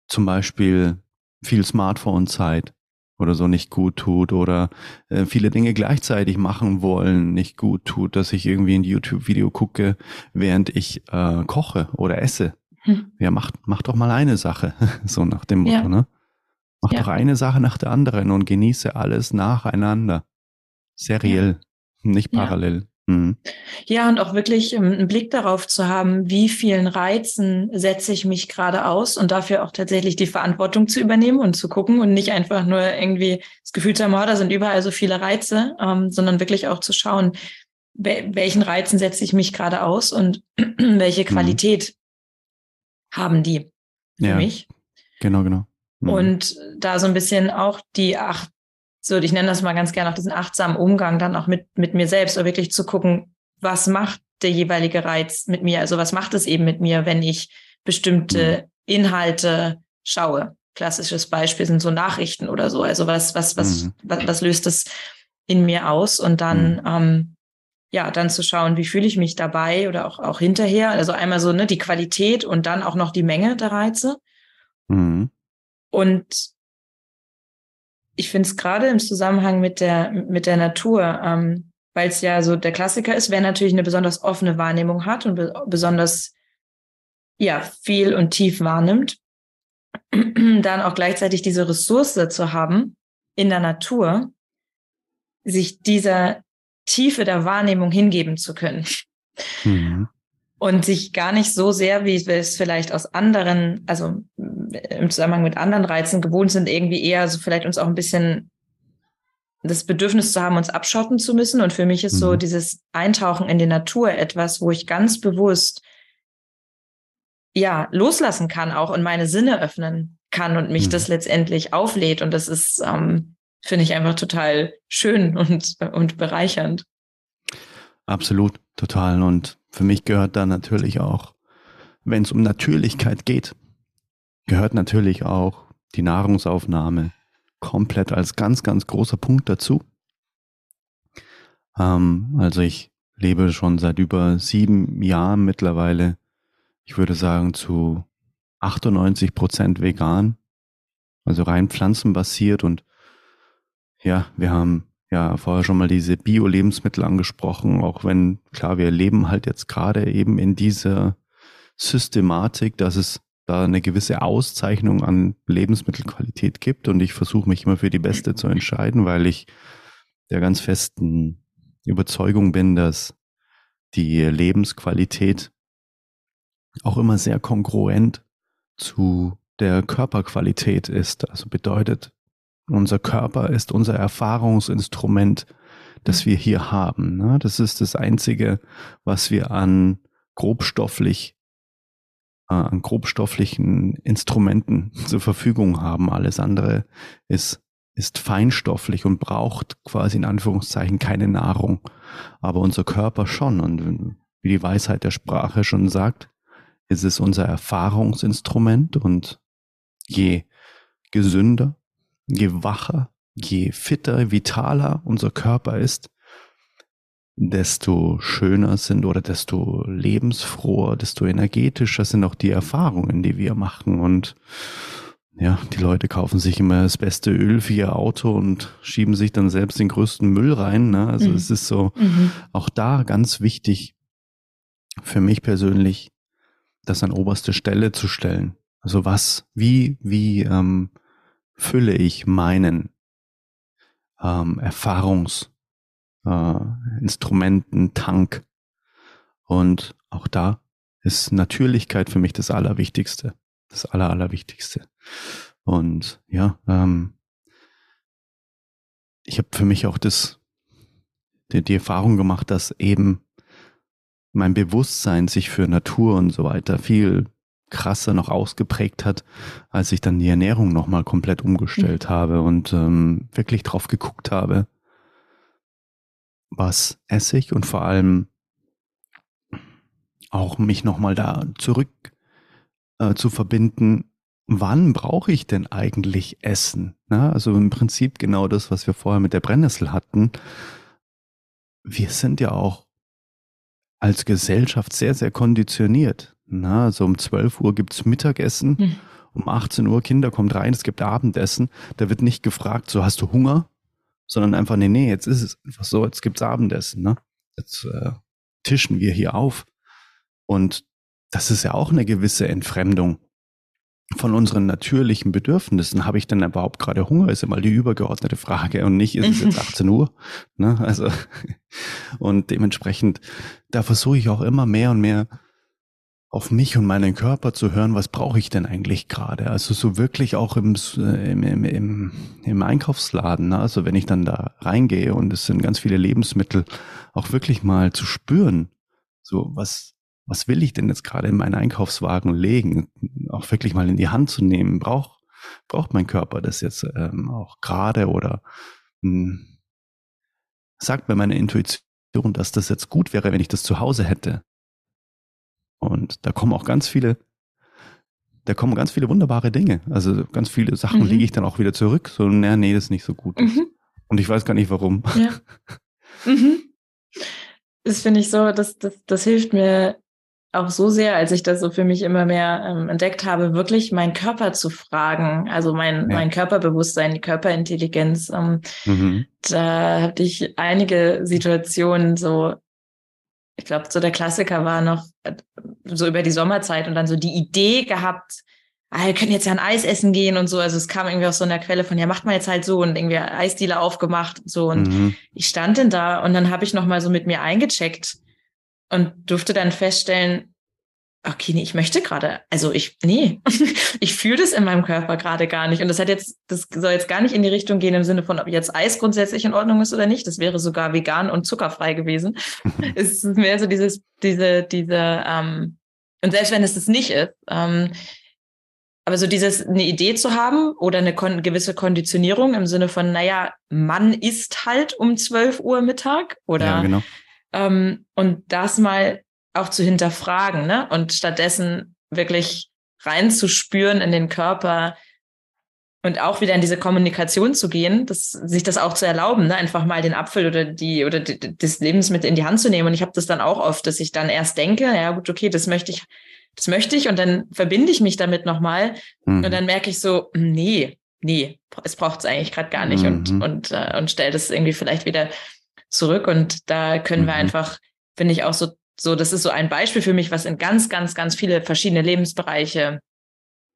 zum Beispiel viel Smartphone-Zeit oder so nicht gut tut oder äh, viele Dinge gleichzeitig machen wollen nicht gut tut, dass ich irgendwie ein YouTube-Video gucke, während ich äh, koche oder esse hm. Ja, mach, mach doch mal eine Sache, so nach dem Motto, ja. ne? Mach ja. doch eine Sache nach der anderen und genieße alles nacheinander. Seriell, ja. nicht parallel. Mhm. Ja, und auch wirklich ähm, einen Blick darauf zu haben, wie vielen Reizen setze ich mich gerade aus und dafür auch tatsächlich die Verantwortung zu übernehmen und zu gucken und nicht einfach nur irgendwie das Gefühl zu haben, oh, da sind überall so viele Reize, ähm, sondern wirklich auch zu schauen, welchen Reizen setze ich mich gerade aus und welche mhm. Qualität haben die für ja, mich. Genau, genau. Mhm. Und da so ein bisschen auch die acht, so ich nenne das mal ganz gerne auch diesen achtsamen Umgang dann auch mit, mit mir selbst, oder wirklich zu gucken, was macht der jeweilige Reiz mit mir? Also was macht es eben mit mir, wenn ich bestimmte mhm. Inhalte schaue? Klassisches Beispiel sind so Nachrichten oder so. Also was, was, was, mhm. was, was löst es in mir aus? Und dann mhm. ähm, ja, dann zu schauen, wie fühle ich mich dabei oder auch, auch hinterher. Also einmal so, ne, die Qualität und dann auch noch die Menge der Reize. Mhm. Und ich finde es gerade im Zusammenhang mit der, mit der Natur, ähm, weil es ja so der Klassiker ist, wer natürlich eine besonders offene Wahrnehmung hat und be besonders ja, viel und tief wahrnimmt, dann auch gleichzeitig diese Ressource zu haben in der Natur, sich dieser Tiefe der Wahrnehmung hingeben zu können. Mhm. Und sich gar nicht so sehr, wie wir es vielleicht aus anderen, also im Zusammenhang mit anderen Reizen gewohnt sind, irgendwie eher so vielleicht uns auch ein bisschen das Bedürfnis zu haben, uns abschotten zu müssen. Und für mich ist mhm. so dieses Eintauchen in die Natur etwas, wo ich ganz bewusst ja loslassen kann auch und meine Sinne öffnen kann und mich mhm. das letztendlich auflädt. Und das ist ähm, finde ich einfach total schön und, und bereichernd. Absolut, total. Und für mich gehört da natürlich auch, wenn es um Natürlichkeit geht, gehört natürlich auch die Nahrungsaufnahme komplett als ganz, ganz großer Punkt dazu. Ähm, also ich lebe schon seit über sieben Jahren mittlerweile, ich würde sagen zu 98 Prozent vegan, also rein pflanzenbasiert und ja, wir haben ja vorher schon mal diese Bio-Lebensmittel angesprochen, auch wenn, klar, wir leben halt jetzt gerade eben in dieser Systematik, dass es da eine gewisse Auszeichnung an Lebensmittelqualität gibt und ich versuche mich immer für die beste zu entscheiden, weil ich der ganz festen Überzeugung bin, dass die Lebensqualität auch immer sehr kongruent zu der Körperqualität ist. Also bedeutet, unser Körper ist unser Erfahrungsinstrument, das wir hier haben. Ne? Das ist das Einzige, was wir an grobstofflich, äh, an grobstofflichen Instrumenten zur Verfügung haben. Alles andere ist, ist feinstofflich und braucht quasi in Anführungszeichen keine Nahrung. Aber unser Körper schon. Und wie die Weisheit der Sprache schon sagt, ist es unser Erfahrungsinstrument und je gesünder, je wacher, je fitter, vitaler unser Körper ist, desto schöner sind oder desto lebensfroher, desto energetischer sind auch die Erfahrungen, die wir machen. Und ja, die Leute kaufen sich immer das beste Öl für ihr Auto und schieben sich dann selbst den größten Müll rein. Ne? Also mhm. es ist so, mhm. auch da ganz wichtig für mich persönlich, das an oberste Stelle zu stellen. Also was, wie, wie ähm, fülle ich meinen ähm, Erfahrungsinstrumenten, äh, Tank? Und auch da ist Natürlichkeit für mich das Allerwichtigste. Das Aller, Allerwichtigste. Und ja, ähm, ich habe für mich auch das, die, die Erfahrung gemacht, dass eben mein Bewusstsein sich für Natur und so weiter viel krasser noch ausgeprägt hat, als ich dann die Ernährung nochmal komplett umgestellt mhm. habe und ähm, wirklich drauf geguckt habe, was esse ich und vor allem auch mich nochmal da zurück äh, zu verbinden, wann brauche ich denn eigentlich Essen? Na, also im Prinzip genau das, was wir vorher mit der Brennnessel hatten. Wir sind ja auch als Gesellschaft sehr, sehr konditioniert. Na, also um 12 Uhr gibt's Mittagessen, hm. um 18 Uhr Kinder kommt rein, es gibt Abendessen. Da wird nicht gefragt, so hast du Hunger, sondern einfach, nee, nee, jetzt ist es einfach so, jetzt gibt's Abendessen. Ne? Jetzt äh, tischen wir hier auf. Und das ist ja auch eine gewisse Entfremdung von unseren natürlichen Bedürfnissen. Habe ich denn überhaupt gerade Hunger? Ist immer die übergeordnete Frage und nicht, ist es jetzt 18 Uhr? Ne? Also, und dementsprechend, da versuche ich auch immer mehr und mehr auf mich und meinen Körper zu hören, was brauche ich denn eigentlich gerade? Also so wirklich auch im, im, im, im Einkaufsladen, ne? also wenn ich dann da reingehe und es sind ganz viele Lebensmittel, auch wirklich mal zu spüren, so was, was will ich denn jetzt gerade in meinen Einkaufswagen legen? Auch wirklich mal in die Hand zu nehmen. Braucht, braucht mein Körper das jetzt ähm, auch gerade oder mh, hm, sagt mir meine Intuition, dass das jetzt gut wäre, wenn ich das zu Hause hätte? Und da kommen auch ganz viele, da kommen ganz viele wunderbare Dinge. Also ganz viele Sachen mhm. lege ich dann auch wieder zurück. So, naja, nee, das ist nicht so gut. Mhm. Und ich weiß gar nicht warum. Ja. Mhm. Das finde ich so, das, das, das hilft mir auch so sehr, als ich das so für mich immer mehr ähm, entdeckt habe, wirklich meinen Körper zu fragen, also mein, ja. mein Körperbewusstsein, die Körperintelligenz. Ähm, mhm. Da hatte ich einige Situationen so, ich glaube, so der Klassiker war noch äh, so über die Sommerzeit und dann so die Idee gehabt, ah, wir können jetzt ja ein Eis essen gehen und so. Also es kam irgendwie aus so einer Quelle von, ja, macht man jetzt halt so und irgendwie Eisdiele aufgemacht so und mhm. ich stand denn da und dann habe ich noch mal so mit mir eingecheckt und durfte dann feststellen, okay, nee, ich möchte gerade, also ich, nee, ich fühle das in meinem Körper gerade gar nicht. Und das hat jetzt, das soll jetzt gar nicht in die Richtung gehen im Sinne von, ob jetzt Eis grundsätzlich in Ordnung ist oder nicht. Das wäre sogar vegan und zuckerfrei gewesen. es ist mehr so dieses, diese, diese, ähm, und selbst wenn es das nicht ist, ähm, aber so dieses, eine Idee zu haben oder eine kon gewisse Konditionierung im Sinne von, naja, man isst halt um 12 Uhr Mittag oder ja, genau. Ähm, und das mal auch zu hinterfragen, ne? Und stattdessen wirklich reinzuspüren in den Körper und auch wieder in diese Kommunikation zu gehen, das, sich das auch zu erlauben, ne? einfach mal den Apfel oder die oder die, das Lebensmittel in die Hand zu nehmen. Und ich habe das dann auch oft, dass ich dann erst denke, ja gut, okay, das möchte ich, das möchte ich, und dann verbinde ich mich damit nochmal mhm. und dann merke ich so, nee, nee, es braucht es eigentlich gerade gar nicht mhm. und und äh, und stell das irgendwie vielleicht wieder zurück. Und da können mhm. wir einfach, finde ich, auch so, so, das ist so ein Beispiel für mich, was in ganz, ganz, ganz viele verschiedene Lebensbereiche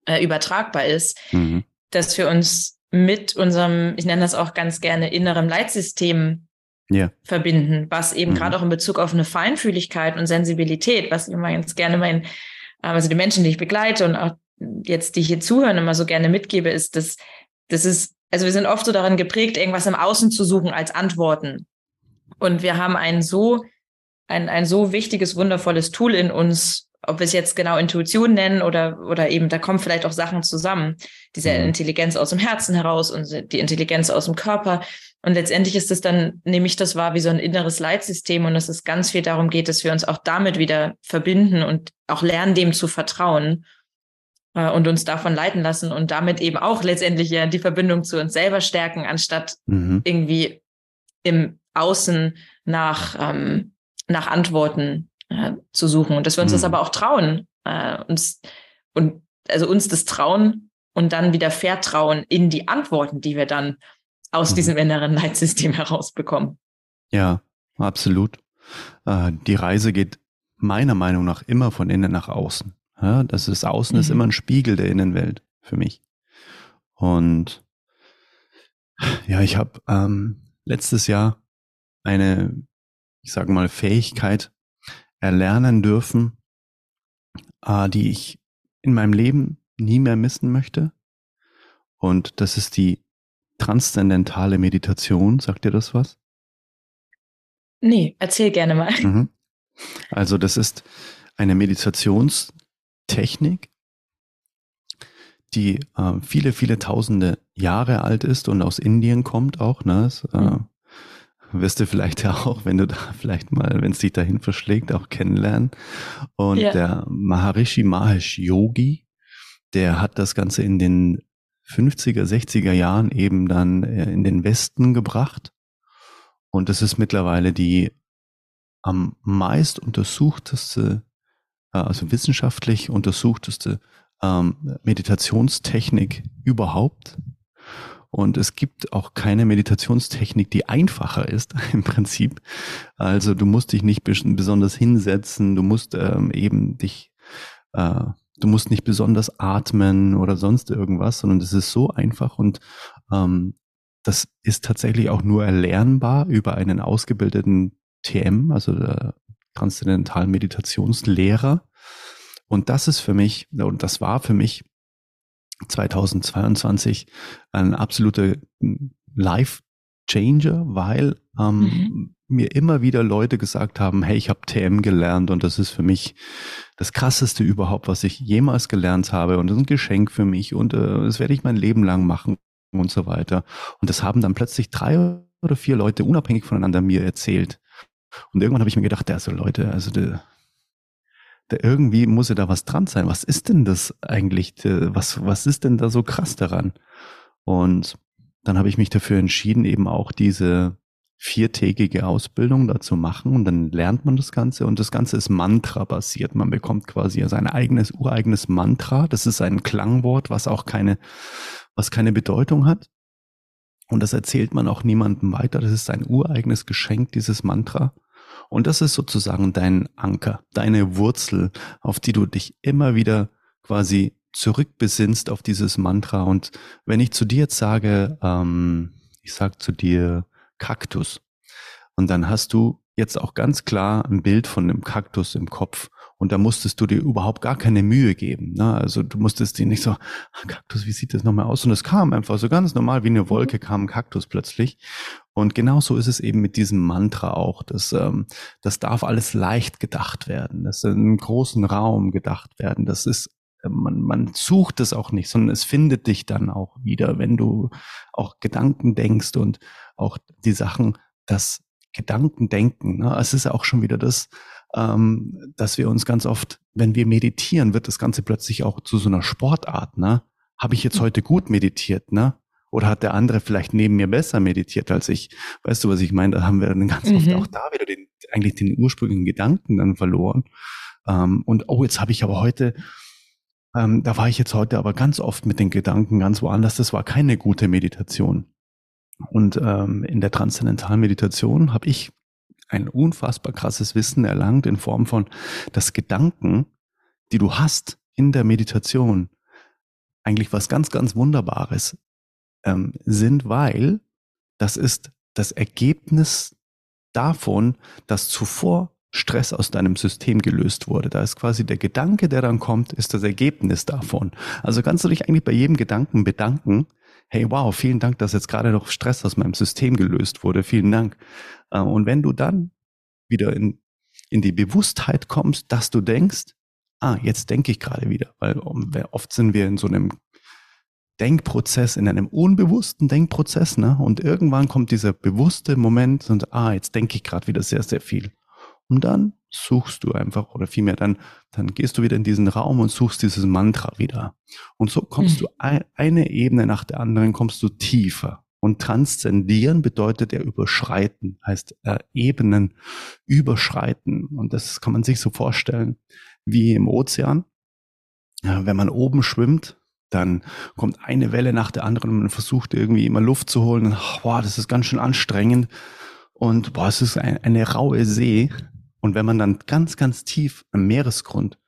äh, übertragbar ist, mhm. dass wir uns mit unserem, ich nenne das auch ganz gerne, innerem Leitsystem yeah. verbinden, was eben mhm. gerade auch in Bezug auf eine Feinfühligkeit und Sensibilität, was ich immer ganz gerne mein, also die Menschen, die ich begleite und auch jetzt, die hier zuhören, immer so gerne mitgebe, ist, dass das ist, also wir sind oft so daran geprägt, irgendwas im Außen zu suchen als Antworten. Und wir haben ein so, ein, ein so wichtiges, wundervolles Tool in uns, ob wir es jetzt genau Intuition nennen oder, oder eben, da kommen vielleicht auch Sachen zusammen. Diese mhm. Intelligenz aus dem Herzen heraus und die Intelligenz aus dem Körper. Und letztendlich ist es dann, nehme ich das wahr, wie so ein inneres Leitsystem und dass es ganz viel darum geht, dass wir uns auch damit wieder verbinden und auch lernen, dem zu vertrauen äh, und uns davon leiten lassen und damit eben auch letztendlich ja die Verbindung zu uns selber stärken, anstatt mhm. irgendwie im außen nach, ähm, nach Antworten äh, zu suchen und dass wir uns mhm. das aber auch trauen, äh, uns und also uns das trauen und dann wieder vertrauen in die Antworten, die wir dann aus mhm. diesem inneren Leitsystem herausbekommen. Ja, absolut. Äh, die Reise geht meiner Meinung nach immer von innen nach außen. Ja, das ist Außen mhm. ist immer ein Spiegel der Innenwelt für mich. Und ja, ich habe ähm, letztes Jahr eine, ich sage mal, Fähigkeit erlernen dürfen, äh, die ich in meinem Leben nie mehr missen möchte. Und das ist die transzendentale Meditation. Sagt dir das was? Nee, erzähl gerne mal. Mhm. Also das ist eine Meditationstechnik, die äh, viele, viele tausende Jahre alt ist und aus Indien kommt auch. Ne? Das, äh, mhm. Wirst du vielleicht ja auch, wenn du da vielleicht mal, wenn es dich dahin verschlägt, auch kennenlernen. Und ja. der Maharishi Mahesh Yogi, der hat das Ganze in den 50er, 60er Jahren eben dann äh, in den Westen gebracht. Und das ist mittlerweile die am meist untersuchteste, äh, also wissenschaftlich untersuchteste ähm, Meditationstechnik überhaupt. Und es gibt auch keine Meditationstechnik, die einfacher ist im Prinzip. Also du musst dich nicht besonders hinsetzen, du musst ähm, eben dich, äh, du musst nicht besonders atmen oder sonst irgendwas, sondern es ist so einfach und ähm, das ist tatsächlich auch nur erlernbar über einen ausgebildeten TM, also der Transzendentalen Meditationslehrer. Und das ist für mich, und das war für mich 2022 ein absoluter Life Changer, weil ähm, mhm. mir immer wieder Leute gesagt haben, hey, ich habe TM gelernt und das ist für mich das krasseste überhaupt, was ich jemals gelernt habe und das ist ein Geschenk für mich und äh, das werde ich mein Leben lang machen und so weiter. Und das haben dann plötzlich drei oder vier Leute unabhängig voneinander mir erzählt. Und irgendwann habe ich mir gedacht, also Leute, also da irgendwie muss ja da was dran sein. Was ist denn das eigentlich? Was, was ist denn da so krass daran? Und dann habe ich mich dafür entschieden, eben auch diese viertägige Ausbildung dazu machen und dann lernt man das Ganze und das Ganze ist Mantra-basiert. Man bekommt quasi sein eigenes, ureigenes Mantra. Das ist ein Klangwort, was auch keine, was keine Bedeutung hat. Und das erzählt man auch niemandem weiter. Das ist ein ureigenes Geschenk, dieses Mantra. Und das ist sozusagen dein Anker, deine Wurzel, auf die du dich immer wieder quasi zurückbesinnst auf dieses Mantra. Und wenn ich zu dir jetzt sage, ähm, ich sag zu dir Kaktus, und dann hast du jetzt auch ganz klar ein Bild von einem Kaktus im Kopf. Und da musstest du dir überhaupt gar keine Mühe geben. Ne? Also du musstest dir nicht so, ah, Kaktus, wie sieht das nochmal aus? Und es kam einfach so ganz normal wie eine mhm. Wolke kam ein Kaktus plötzlich. Und genauso ist es eben mit diesem Mantra auch. Das, ähm, das darf alles leicht gedacht werden. Das in einem großen Raum gedacht werden. Das ist äh, man, man sucht es auch nicht, sondern es findet dich dann auch wieder, wenn du auch Gedanken denkst und auch die Sachen, das Gedanken denken. Ne? Es ist auch schon wieder das, ähm, dass wir uns ganz oft, wenn wir meditieren, wird das Ganze plötzlich auch zu so einer Sportart. Ne? Habe ich jetzt hm. heute gut meditiert? Ne? Oder hat der andere vielleicht neben mir besser meditiert als ich? Weißt du, was ich meine? Da haben wir dann ganz mhm. oft auch da wieder den, eigentlich den ursprünglichen Gedanken dann verloren. Ähm, und oh, jetzt habe ich aber heute, ähm, da war ich jetzt heute aber ganz oft mit den Gedanken ganz woanders. Das war keine gute Meditation. Und ähm, in der transzendentalen Meditation habe ich ein unfassbar krasses Wissen erlangt in Form von, dass Gedanken, die du hast in der Meditation, eigentlich was ganz, ganz Wunderbares ähm, sind, weil das ist das Ergebnis davon, dass zuvor Stress aus deinem System gelöst wurde. Da ist quasi der Gedanke, der dann kommt, ist das Ergebnis davon. Also kannst du dich eigentlich bei jedem Gedanken bedanken. Hey, wow, vielen Dank, dass jetzt gerade noch Stress aus meinem System gelöst wurde. Vielen Dank. Äh, und wenn du dann wieder in, in die Bewusstheit kommst, dass du denkst, ah, jetzt denke ich gerade wieder, weil oft sind wir in so einem Denkprozess, in einem unbewussten Denkprozess, ne? Und irgendwann kommt dieser bewusste Moment und ah, jetzt denke ich gerade wieder sehr, sehr viel. Und dann suchst du einfach, oder vielmehr dann, dann gehst du wieder in diesen Raum und suchst dieses Mantra wieder. Und so kommst mhm. du ein, eine Ebene nach der anderen, kommst du tiefer Und transzendieren bedeutet ja überschreiten, heißt äh, Ebenen überschreiten. Und das kann man sich so vorstellen wie im Ozean. Ja, wenn man oben schwimmt, dann kommt eine Welle nach der anderen und man versucht irgendwie immer Luft zu holen. Und, boah, das ist ganz schön anstrengend. Und boah, es ist ein, eine raue See. Und wenn man dann ganz, ganz tief am Meeresgrund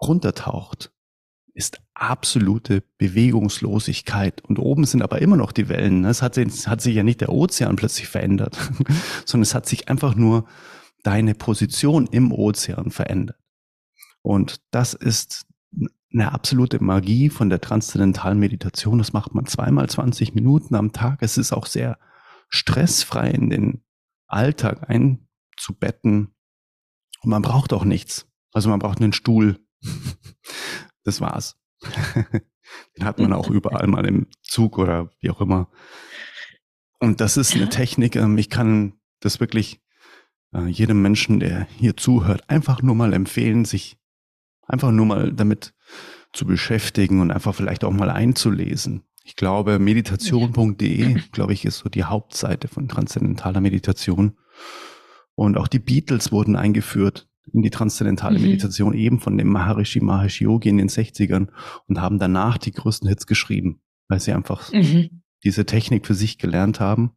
runtertaucht, ist absolute Bewegungslosigkeit. Und oben sind aber immer noch die Wellen. Es hat, hat sich ja nicht der Ozean plötzlich verändert, sondern es hat sich einfach nur deine Position im Ozean verändert. Und das ist eine absolute Magie von der transzendentalen Meditation. Das macht man zweimal 20 Minuten am Tag. Es ist auch sehr stressfrei in den Alltag einzubetten. Und man braucht auch nichts. Also man braucht einen Stuhl. Das war's. Den hat man auch überall mal im Zug oder wie auch immer. Und das ist eine Technik, ähm, ich kann das wirklich äh, jedem Menschen, der hier zuhört, einfach nur mal empfehlen, sich einfach nur mal damit zu beschäftigen und einfach vielleicht auch mal einzulesen. Ich glaube, meditation.de, glaube ich, ist so die Hauptseite von transzendentaler Meditation. Und auch die Beatles wurden eingeführt in die transzendentale mhm. Meditation eben von dem Maharishi Mahesh Yogi in den 60ern und haben danach die größten Hits geschrieben, weil sie einfach mhm. diese Technik für sich gelernt haben.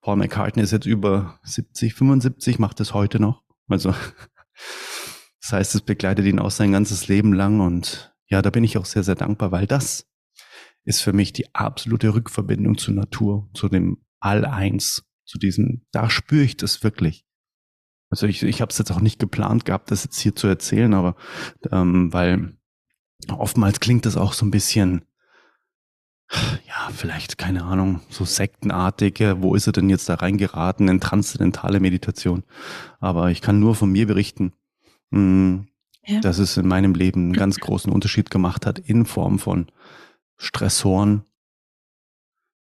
Paul McCartney ist jetzt über 70, 75, macht es heute noch. Also, das heißt, es begleitet ihn auch sein ganzes Leben lang und ja, da bin ich auch sehr, sehr dankbar, weil das ist für mich die absolute Rückverbindung zur Natur, zu dem All-Eins, zu diesem, da spüre ich das wirklich. Also ich, ich habe es jetzt auch nicht geplant gehabt, das jetzt hier zu erzählen, aber ähm, weil oftmals klingt das auch so ein bisschen, ja, vielleicht, keine Ahnung, so sektenartige, wo ist er denn jetzt da reingeraten in transzendentale Meditation? Aber ich kann nur von mir berichten, mh, hm, ja. dass es in meinem Leben einen ganz großen Unterschied gemacht hat in Form von Stressoren,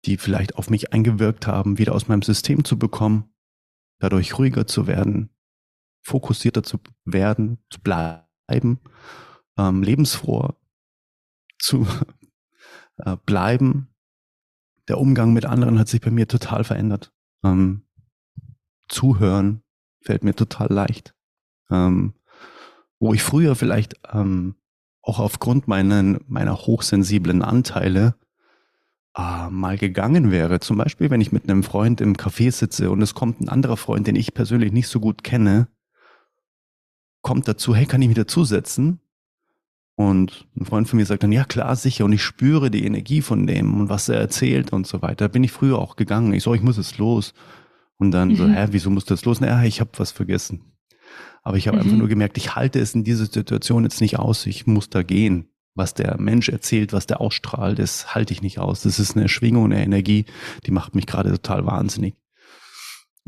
die vielleicht auf mich eingewirkt haben, wieder aus meinem System zu bekommen, dadurch ruhiger zu werden, fokussierter zu werden, zu bleiben, ähm, lebensfroher zu äh, bleiben. Der Umgang mit anderen hat sich bei mir total verändert. Ähm, zuhören fällt mir total leicht. Ähm, wo ich früher vielleicht ähm, auch aufgrund meinen, meiner hochsensiblen Anteile äh, mal gegangen wäre. Zum Beispiel, wenn ich mit einem Freund im Café sitze und es kommt ein anderer Freund, den ich persönlich nicht so gut kenne, kommt dazu, hey, kann ich mich dazusetzen? Und ein Freund von mir sagt dann, ja klar, sicher. Und ich spüre die Energie von dem und was er erzählt und so weiter. Da bin ich früher auch gegangen. Ich so, ich muss jetzt los. Und dann mhm. so, hä, wieso musst du jetzt los? Naja, ich habe was vergessen. Aber ich habe mhm. einfach nur gemerkt, ich halte es in dieser Situation jetzt nicht aus. Ich muss da gehen. Was der Mensch erzählt, was der ausstrahlt, das halte ich nicht aus. Das ist eine Schwingung, eine Energie, die macht mich gerade total wahnsinnig.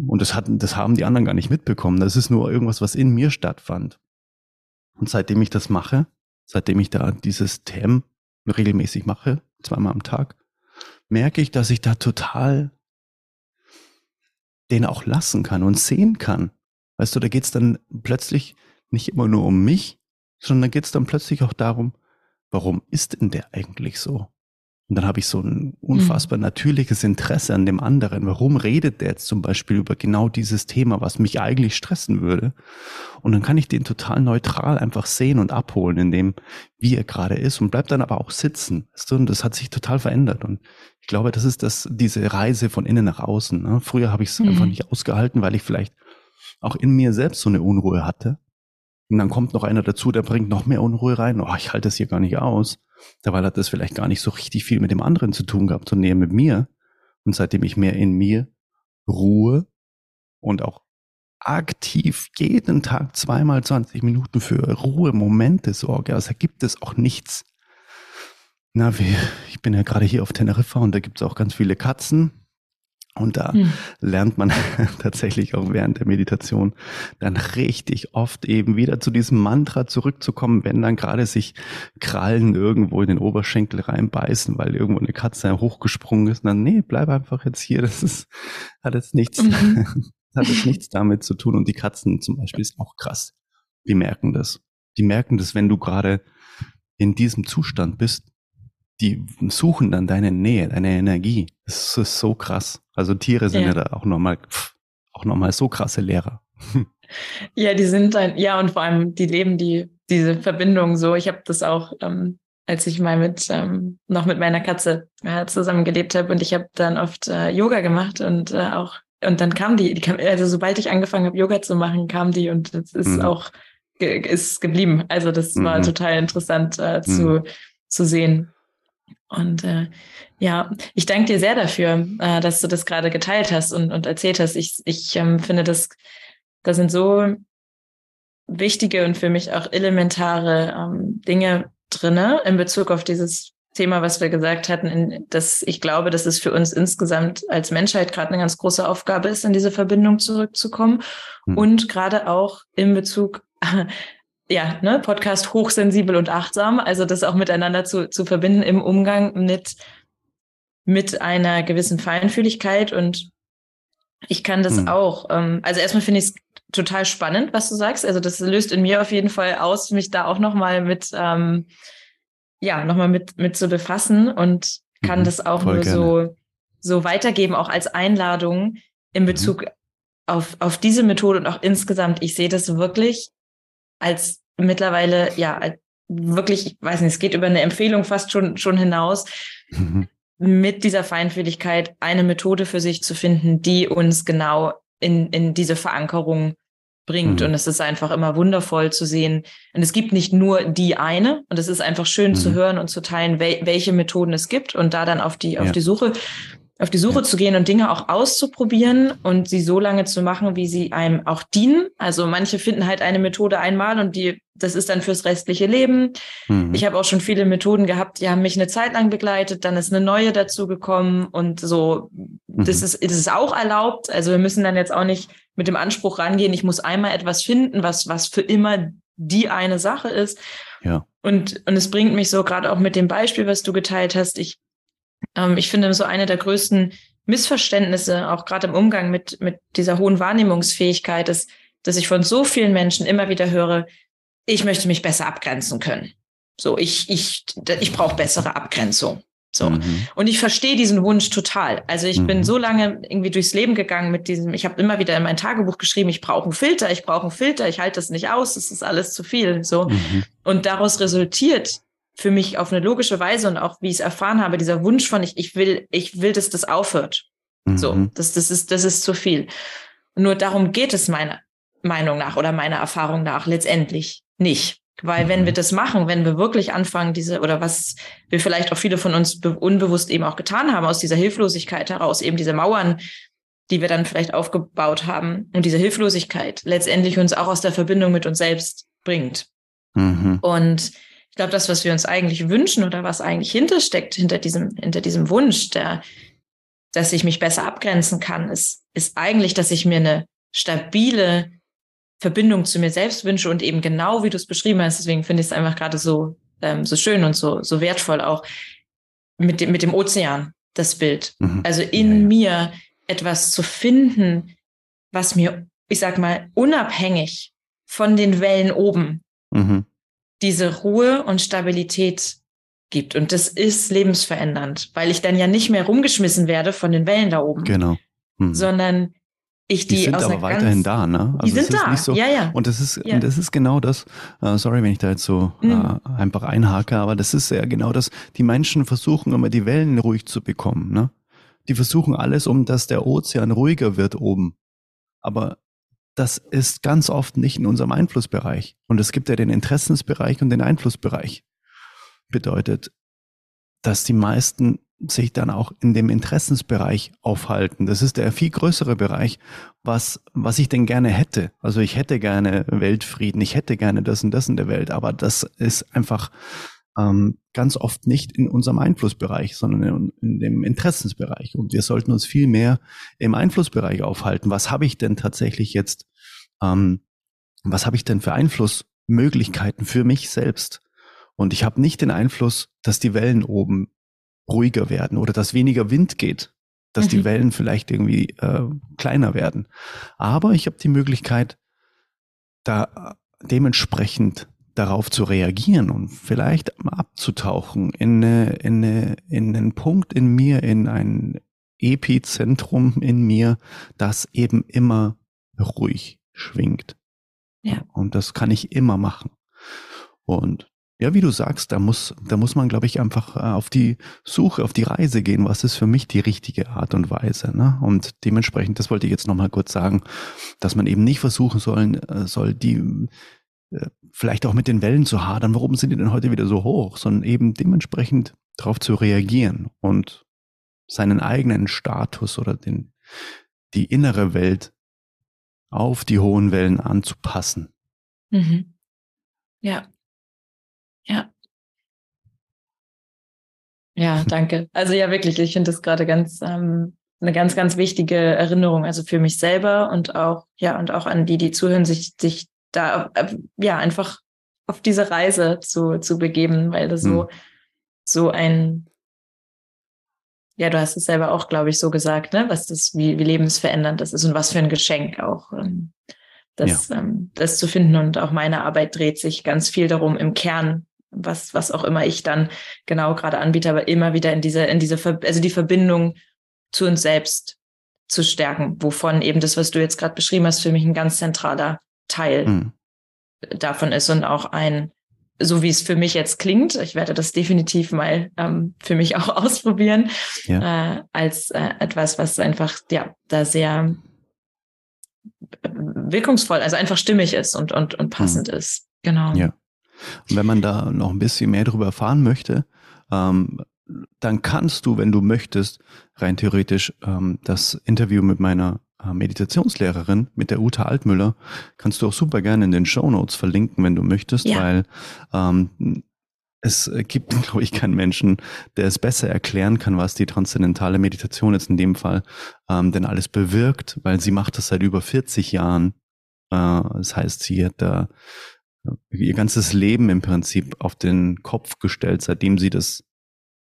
Und das hatten, das haben die anderen gar nicht mitbekommen. Das ist nur irgendwas, was in mir stattfand. Und seitdem ich das mache, seitdem ich da dieses TM regelmäßig mache, zweimal am Tag, merke ich, dass ich da total den auch lassen kann und sehen kann. Weißt du, da geht's dann plötzlich nicht immer nur um mich, sondern da geht's dann plötzlich auch darum, warum ist denn der eigentlich so? Und dann habe ich so ein unfassbar mhm. natürliches Interesse an dem anderen. Warum redet der jetzt zum Beispiel über genau dieses Thema, was mich eigentlich stressen würde? Und dann kann ich den total neutral einfach sehen und abholen, in dem, wie er gerade ist und bleibt dann aber auch sitzen. Weißt du? Und das hat sich total verändert. Und ich glaube, das ist das, diese Reise von innen nach außen. Ne? Früher habe ich es mhm. einfach nicht ausgehalten, weil ich vielleicht auch in mir selbst so eine Unruhe hatte. Und dann kommt noch einer dazu, der bringt noch mehr Unruhe rein. Oh, ich halte das hier gar nicht aus. Dabei hat das vielleicht gar nicht so richtig viel mit dem anderen zu tun gehabt, sondern eher mit mir. Und seitdem ich mehr in mir ruhe und auch aktiv jeden Tag zweimal 20 Minuten für Ruhemomente sorge, also gibt es auch nichts. Na, wie, ich bin ja gerade hier auf Teneriffa und da gibt es auch ganz viele Katzen. Und da hm. lernt man tatsächlich auch während der Meditation dann richtig oft eben wieder zu diesem Mantra zurückzukommen, wenn dann gerade sich Krallen irgendwo in den Oberschenkel reinbeißen, weil irgendwo eine Katze hochgesprungen ist. Und dann, nee, bleib einfach jetzt hier. Das ist, hat jetzt nichts, mhm. hat jetzt nichts damit zu tun. Und die Katzen zum Beispiel ist auch krass. Die merken das. Die merken das, wenn du gerade in diesem Zustand bist, die suchen dann deine Nähe, deine Energie. Das ist so krass. Also Tiere sind ja, ja da auch nochmal, auch nochmal so krasse Lehrer. Ja, die sind ein, ja, und vor allem, die leben die, diese Verbindung so. Ich habe das auch, ähm, als ich mal mit, ähm, noch mit meiner Katze äh, zusammen gelebt habe und ich habe dann oft äh, Yoga gemacht und äh, auch, und dann kam die, die kam, also sobald ich angefangen habe, Yoga zu machen, kam die und das ist mhm. auch, ge ist geblieben. Also das mhm. war total interessant äh, zu, mhm. zu sehen. Und äh, ja, ich danke dir sehr dafür, äh, dass du das gerade geteilt hast und, und erzählt hast. Ich, ich ähm, finde, das, das sind so wichtige und für mich auch elementare ähm, Dinge drinne in Bezug auf dieses Thema, was wir gesagt hatten, in, dass ich glaube, dass es für uns insgesamt als Menschheit gerade eine ganz große Aufgabe ist, in diese Verbindung zurückzukommen mhm. und gerade auch in Bezug ja, ne, Podcast hochsensibel und achtsam, also das auch miteinander zu, zu verbinden im Umgang mit, mit einer gewissen Feinfühligkeit und ich kann das hm. auch. Ähm, also erstmal finde ich es total spannend, was du sagst. Also das löst in mir auf jeden Fall aus, mich da auch nochmal mit, ähm, ja, nochmal mit, mit zu befassen und kann mhm, das auch nur gerne. so, so weitergeben, auch als Einladung in mhm. Bezug mhm. auf, auf diese Methode und auch insgesamt. Ich sehe das wirklich als mittlerweile, ja, wirklich, ich weiß nicht, es geht über eine Empfehlung fast schon, schon hinaus, mhm. mit dieser Feinfühligkeit eine Methode für sich zu finden, die uns genau in, in diese Verankerung bringt. Mhm. Und es ist einfach immer wundervoll zu sehen. Und es gibt nicht nur die eine. Und es ist einfach schön mhm. zu hören und zu teilen, wel welche Methoden es gibt und da dann auf die, ja. auf die Suche auf die Suche ja. zu gehen und Dinge auch auszuprobieren und sie so lange zu machen, wie sie einem auch dienen. Also manche finden halt eine Methode einmal und die, das ist dann fürs restliche Leben. Mhm. Ich habe auch schon viele Methoden gehabt, die haben mich eine Zeit lang begleitet, dann ist eine neue dazu gekommen und so, mhm. das ist, das ist auch erlaubt. Also wir müssen dann jetzt auch nicht mit dem Anspruch rangehen, ich muss einmal etwas finden, was, was für immer die eine Sache ist. Ja. Und, und es bringt mich so gerade auch mit dem Beispiel, was du geteilt hast. Ich ähm, ich finde, so eine der größten Missverständnisse, auch gerade im Umgang mit, mit dieser hohen Wahrnehmungsfähigkeit, ist, dass ich von so vielen Menschen immer wieder höre, ich möchte mich besser abgrenzen können. So, ich, ich, ich brauche bessere Abgrenzung. So. Mhm. Und ich verstehe diesen Wunsch total. Also ich mhm. bin so lange irgendwie durchs Leben gegangen mit diesem, ich habe immer wieder in mein Tagebuch geschrieben, ich brauche einen Filter, ich brauche einen Filter, ich halte das nicht aus, das ist alles zu viel. So. Mhm. Und daraus resultiert für mich auf eine logische Weise und auch wie ich es erfahren habe, dieser Wunsch von ich, ich will, ich will, dass das aufhört. Mhm. So, das, das ist, das ist zu viel. Nur darum geht es meiner Meinung nach oder meiner Erfahrung nach letztendlich nicht. Weil mhm. wenn wir das machen, wenn wir wirklich anfangen, diese, oder was wir vielleicht auch viele von uns unbewusst eben auch getan haben, aus dieser Hilflosigkeit heraus, eben diese Mauern, die wir dann vielleicht aufgebaut haben und diese Hilflosigkeit letztendlich uns auch aus der Verbindung mit uns selbst bringt. Mhm. Und glaube, das, was wir uns eigentlich wünschen oder was eigentlich hintersteckt, hinter diesem, hinter diesem Wunsch, der, dass ich mich besser abgrenzen kann, ist, ist eigentlich, dass ich mir eine stabile Verbindung zu mir selbst wünsche und eben genau wie du es beschrieben hast. Deswegen finde ich es einfach gerade so, ähm, so schön und so, so wertvoll auch mit dem, mit dem Ozean, das Bild. Mhm. Also in ja, ja. mir etwas zu finden, was mir, ich sag mal, unabhängig von den Wellen oben mhm diese Ruhe und Stabilität gibt. Und das ist lebensverändernd, weil ich dann ja nicht mehr rumgeschmissen werde von den Wellen da oben. Genau. Hm. Sondern ich die, die sind aber weiterhin da, ne? Also die sind da, so, ja, ja. Und das ist, ja. das ist genau das, uh, sorry, wenn ich da jetzt so mhm. uh, einfach einhake, aber das ist ja genau das, die Menschen versuchen immer die Wellen ruhig zu bekommen, ne? Die versuchen alles, um dass der Ozean ruhiger wird oben. Aber das ist ganz oft nicht in unserem Einflussbereich. Und es gibt ja den Interessensbereich und den Einflussbereich. Bedeutet, dass die meisten sich dann auch in dem Interessensbereich aufhalten. Das ist der viel größere Bereich, was, was ich denn gerne hätte. Also ich hätte gerne Weltfrieden, ich hätte gerne das und das in der Welt, aber das ist einfach ähm, ganz oft nicht in unserem Einflussbereich, sondern in, in, dem Interessensbereich. Und wir sollten uns viel mehr im Einflussbereich aufhalten. Was habe ich denn tatsächlich jetzt, ähm, was habe ich denn für Einflussmöglichkeiten für mich selbst? Und ich habe nicht den Einfluss, dass die Wellen oben ruhiger werden oder dass weniger Wind geht, dass mhm. die Wellen vielleicht irgendwie äh, kleiner werden. Aber ich habe die Möglichkeit, da dementsprechend darauf zu reagieren und vielleicht abzutauchen in, eine, in, eine, in einen Punkt in mir, in ein Epizentrum in mir, das eben immer ruhig schwingt. Ja. Und das kann ich immer machen. Und ja, wie du sagst, da muss, da muss man, glaube ich, einfach äh, auf die Suche, auf die Reise gehen. Was ist für mich die richtige Art und Weise? Ne? Und dementsprechend, das wollte ich jetzt nochmal kurz sagen, dass man eben nicht versuchen sollen, äh, soll die vielleicht auch mit den Wellen zu hadern. Warum sind die denn heute wieder so hoch? Sondern eben dementsprechend darauf zu reagieren und seinen eigenen Status oder den, die innere Welt auf die hohen Wellen anzupassen. Mhm. Ja. Ja. Ja, danke. Also ja, wirklich, ich finde das gerade ganz ähm, eine ganz, ganz wichtige Erinnerung, also für mich selber und auch, ja, und auch an die, die zuhören, sich, sich da äh, ja einfach auf diese Reise zu, zu begeben, weil das so, hm. so ein, ja, du hast es selber auch, glaube ich, so gesagt, ne, was das, wie, wie lebensverändernd das ist und was für ein Geschenk auch. Ähm, das, ja. ähm, das zu finden. Und auch meine Arbeit dreht sich ganz viel darum, im Kern was, was auch immer ich dann genau gerade anbiete, aber immer wieder in diese, in diese, Ver also die Verbindung zu uns selbst zu stärken, wovon eben das, was du jetzt gerade beschrieben hast, für mich ein ganz zentraler Teil mhm. davon ist und auch ein, so wie es für mich jetzt klingt, ich werde das definitiv mal ähm, für mich auch ausprobieren, ja. äh, als äh, etwas, was einfach, ja, da sehr wirkungsvoll, also einfach stimmig ist und, und, und passend mhm. ist. Genau. Ja. Und wenn man da noch ein bisschen mehr darüber erfahren möchte, ähm, dann kannst du, wenn du möchtest, rein theoretisch ähm, das Interview mit meiner Meditationslehrerin, mit der Uta Altmüller, kannst du auch super gerne in den Show Notes verlinken, wenn du möchtest, ja. weil ähm, es gibt, glaube ich, keinen Menschen, der es besser erklären kann, was die transzendentale Meditation jetzt in dem Fall ähm, denn alles bewirkt, weil sie macht das seit über 40 Jahren. Äh, das heißt, sie hat da ihr ganzes Leben im Prinzip auf den Kopf gestellt, seitdem sie das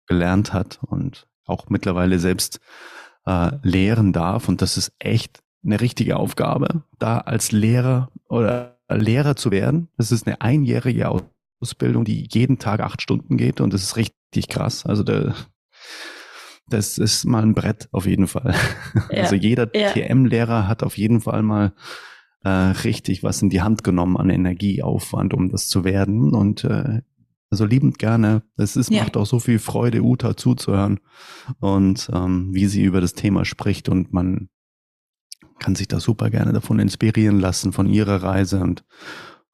gelernt hat und auch mittlerweile selbst äh, lehren darf. Und das ist echt eine richtige Aufgabe, da als Lehrer oder Lehrer zu werden. Das ist eine einjährige Ausbildung, die jeden Tag acht Stunden geht und das ist richtig krass. Also der, das ist mal ein Brett auf jeden Fall. Ja, also jeder ja. TM-Lehrer hat auf jeden Fall mal äh, richtig was in die Hand genommen an Energieaufwand, um das zu werden. Und äh, also liebend gerne. Es ist, ja. macht auch so viel Freude, Uta zuzuhören und ähm, wie sie über das Thema spricht und man kann sich da super gerne davon inspirieren lassen, von ihrer Reise und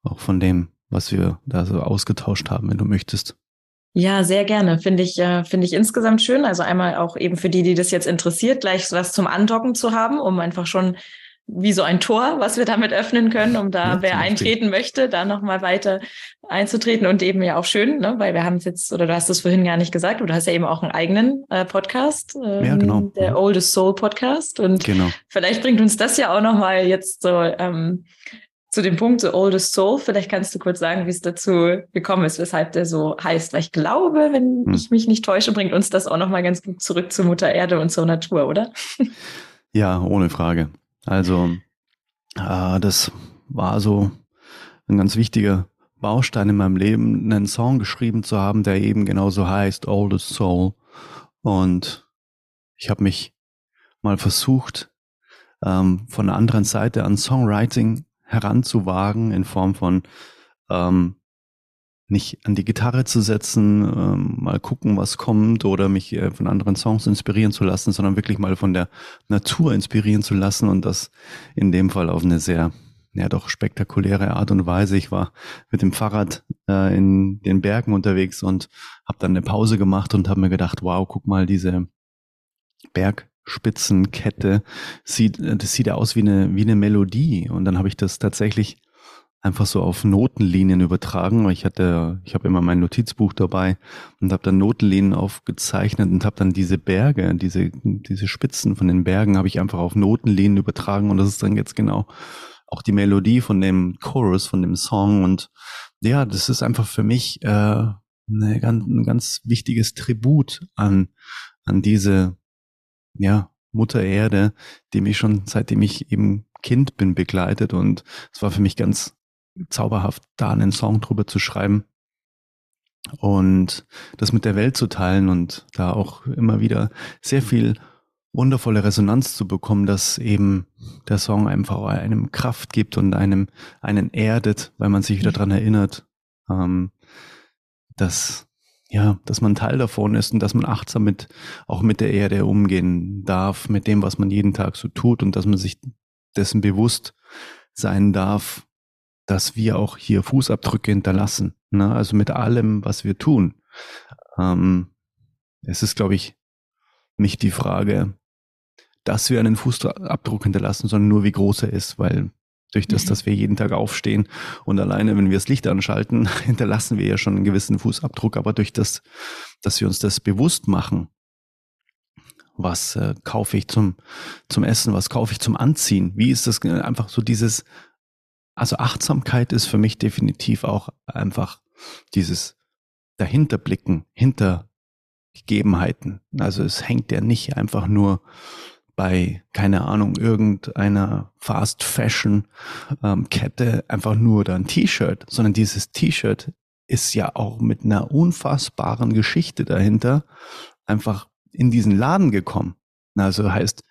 auch von dem, was wir da so ausgetauscht haben, wenn du möchtest. Ja, sehr gerne. Finde ich, äh, finde ich insgesamt schön. Also einmal auch eben für die, die das jetzt interessiert, gleich was zum Andocken zu haben, um einfach schon wie so ein Tor, was wir damit öffnen können, um da, ja, wer eintreten möchte, da nochmal weiter einzutreten und eben ja auch schön, ne, weil wir haben es jetzt, oder du hast es vorhin gar nicht gesagt, du hast ja eben auch einen eigenen äh, Podcast, ähm, ja, genau. der. Oldest Soul Podcast und genau. vielleicht bringt uns das ja auch nochmal jetzt so ähm, zu dem Punkt, so Oldest Soul, vielleicht kannst du kurz sagen, wie es dazu gekommen ist, weshalb der so heißt, weil ich glaube, wenn hm. ich mich nicht täusche, bringt uns das auch nochmal ganz gut zurück zu Mutter Erde und zur Natur, oder? Ja, ohne Frage. Also äh, das war so ein ganz wichtiger Baustein in meinem Leben, einen Song geschrieben zu haben, der eben genauso heißt, Oldest Soul. Und ich habe mich mal versucht, ähm, von der anderen Seite an Songwriting heranzuwagen in Form von ähm, nicht an die Gitarre zu setzen, ähm, mal gucken, was kommt oder mich äh, von anderen Songs inspirieren zu lassen, sondern wirklich mal von der Natur inspirieren zu lassen und das in dem Fall auf eine sehr, ja doch spektakuläre Art und Weise. Ich war mit dem Fahrrad äh, in den Bergen unterwegs und habe dann eine Pause gemacht und habe mir gedacht, wow, guck mal, diese Bergspitzenkette sieht, das sieht ja aus wie eine, wie eine Melodie. Und dann habe ich das tatsächlich einfach so auf Notenlinien übertragen. Ich hatte, ich habe immer mein Notizbuch dabei und habe dann Notenlinien aufgezeichnet und habe dann diese Berge, diese diese Spitzen von den Bergen habe ich einfach auf Notenlinien übertragen und das ist dann jetzt genau auch die Melodie von dem Chorus von dem Song und ja, das ist einfach für mich äh, eine ganz, ein ganz wichtiges Tribut an an diese ja Mutter Erde, die mich schon seitdem ich eben Kind bin begleitet und es war für mich ganz zauberhaft, da einen Song drüber zu schreiben und das mit der Welt zu teilen und da auch immer wieder sehr viel wundervolle Resonanz zu bekommen, dass eben der Song einfach einem Kraft gibt und einem einen erdet, weil man sich wieder dran erinnert, ähm, dass ja, dass man Teil davon ist und dass man achtsam mit auch mit der Erde umgehen darf, mit dem, was man jeden Tag so tut und dass man sich dessen bewusst sein darf, dass wir auch hier Fußabdrücke hinterlassen. Ne? Also mit allem, was wir tun. Ähm, es ist, glaube ich, nicht die Frage, dass wir einen Fußabdruck hinterlassen, sondern nur wie groß er ist, weil durch das, mhm. dass wir jeden Tag aufstehen und alleine, wenn wir das Licht anschalten, hinterlassen wir ja schon einen gewissen Fußabdruck, aber durch das, dass wir uns das bewusst machen, was äh, kaufe ich zum, zum Essen, was kaufe ich zum Anziehen, wie ist das äh, einfach so dieses also Achtsamkeit ist für mich definitiv auch einfach dieses dahinterblicken, hinter Gegebenheiten. Also es hängt ja nicht einfach nur bei, keine Ahnung, irgendeiner Fast Fashion ähm, Kette einfach nur da ein T-Shirt, sondern dieses T-Shirt ist ja auch mit einer unfassbaren Geschichte dahinter einfach in diesen Laden gekommen. Also heißt,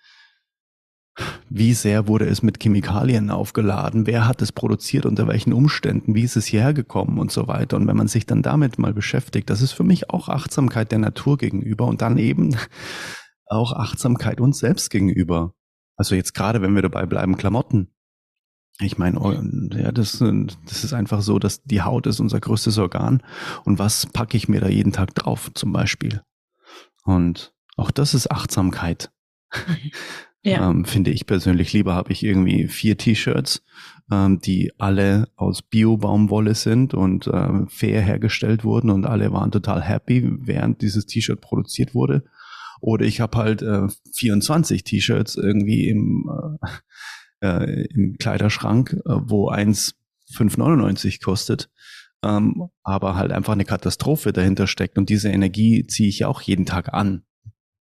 wie sehr wurde es mit Chemikalien aufgeladen? Wer hat es produziert? Unter welchen Umständen? Wie ist es hierher gekommen und so weiter? Und wenn man sich dann damit mal beschäftigt, das ist für mich auch Achtsamkeit der Natur gegenüber und dann eben auch Achtsamkeit uns selbst gegenüber. Also jetzt gerade, wenn wir dabei bleiben, Klamotten. Ich meine, oh, ja, das, das ist einfach so, dass die Haut ist unser größtes Organ. Und was packe ich mir da jeden Tag drauf, zum Beispiel? Und auch das ist Achtsamkeit. Ja. Ähm, finde ich persönlich lieber habe ich irgendwie vier T-Shirts, ähm, die alle aus Bio-Baumwolle sind und äh, fair hergestellt wurden und alle waren total happy, während dieses T-Shirt produziert wurde. Oder ich habe halt äh, 24 T-Shirts irgendwie im, äh, äh, im Kleiderschrank, äh, wo eins 5,99 kostet. Ähm, aber halt einfach eine Katastrophe dahinter steckt und diese Energie ziehe ich ja auch jeden Tag an.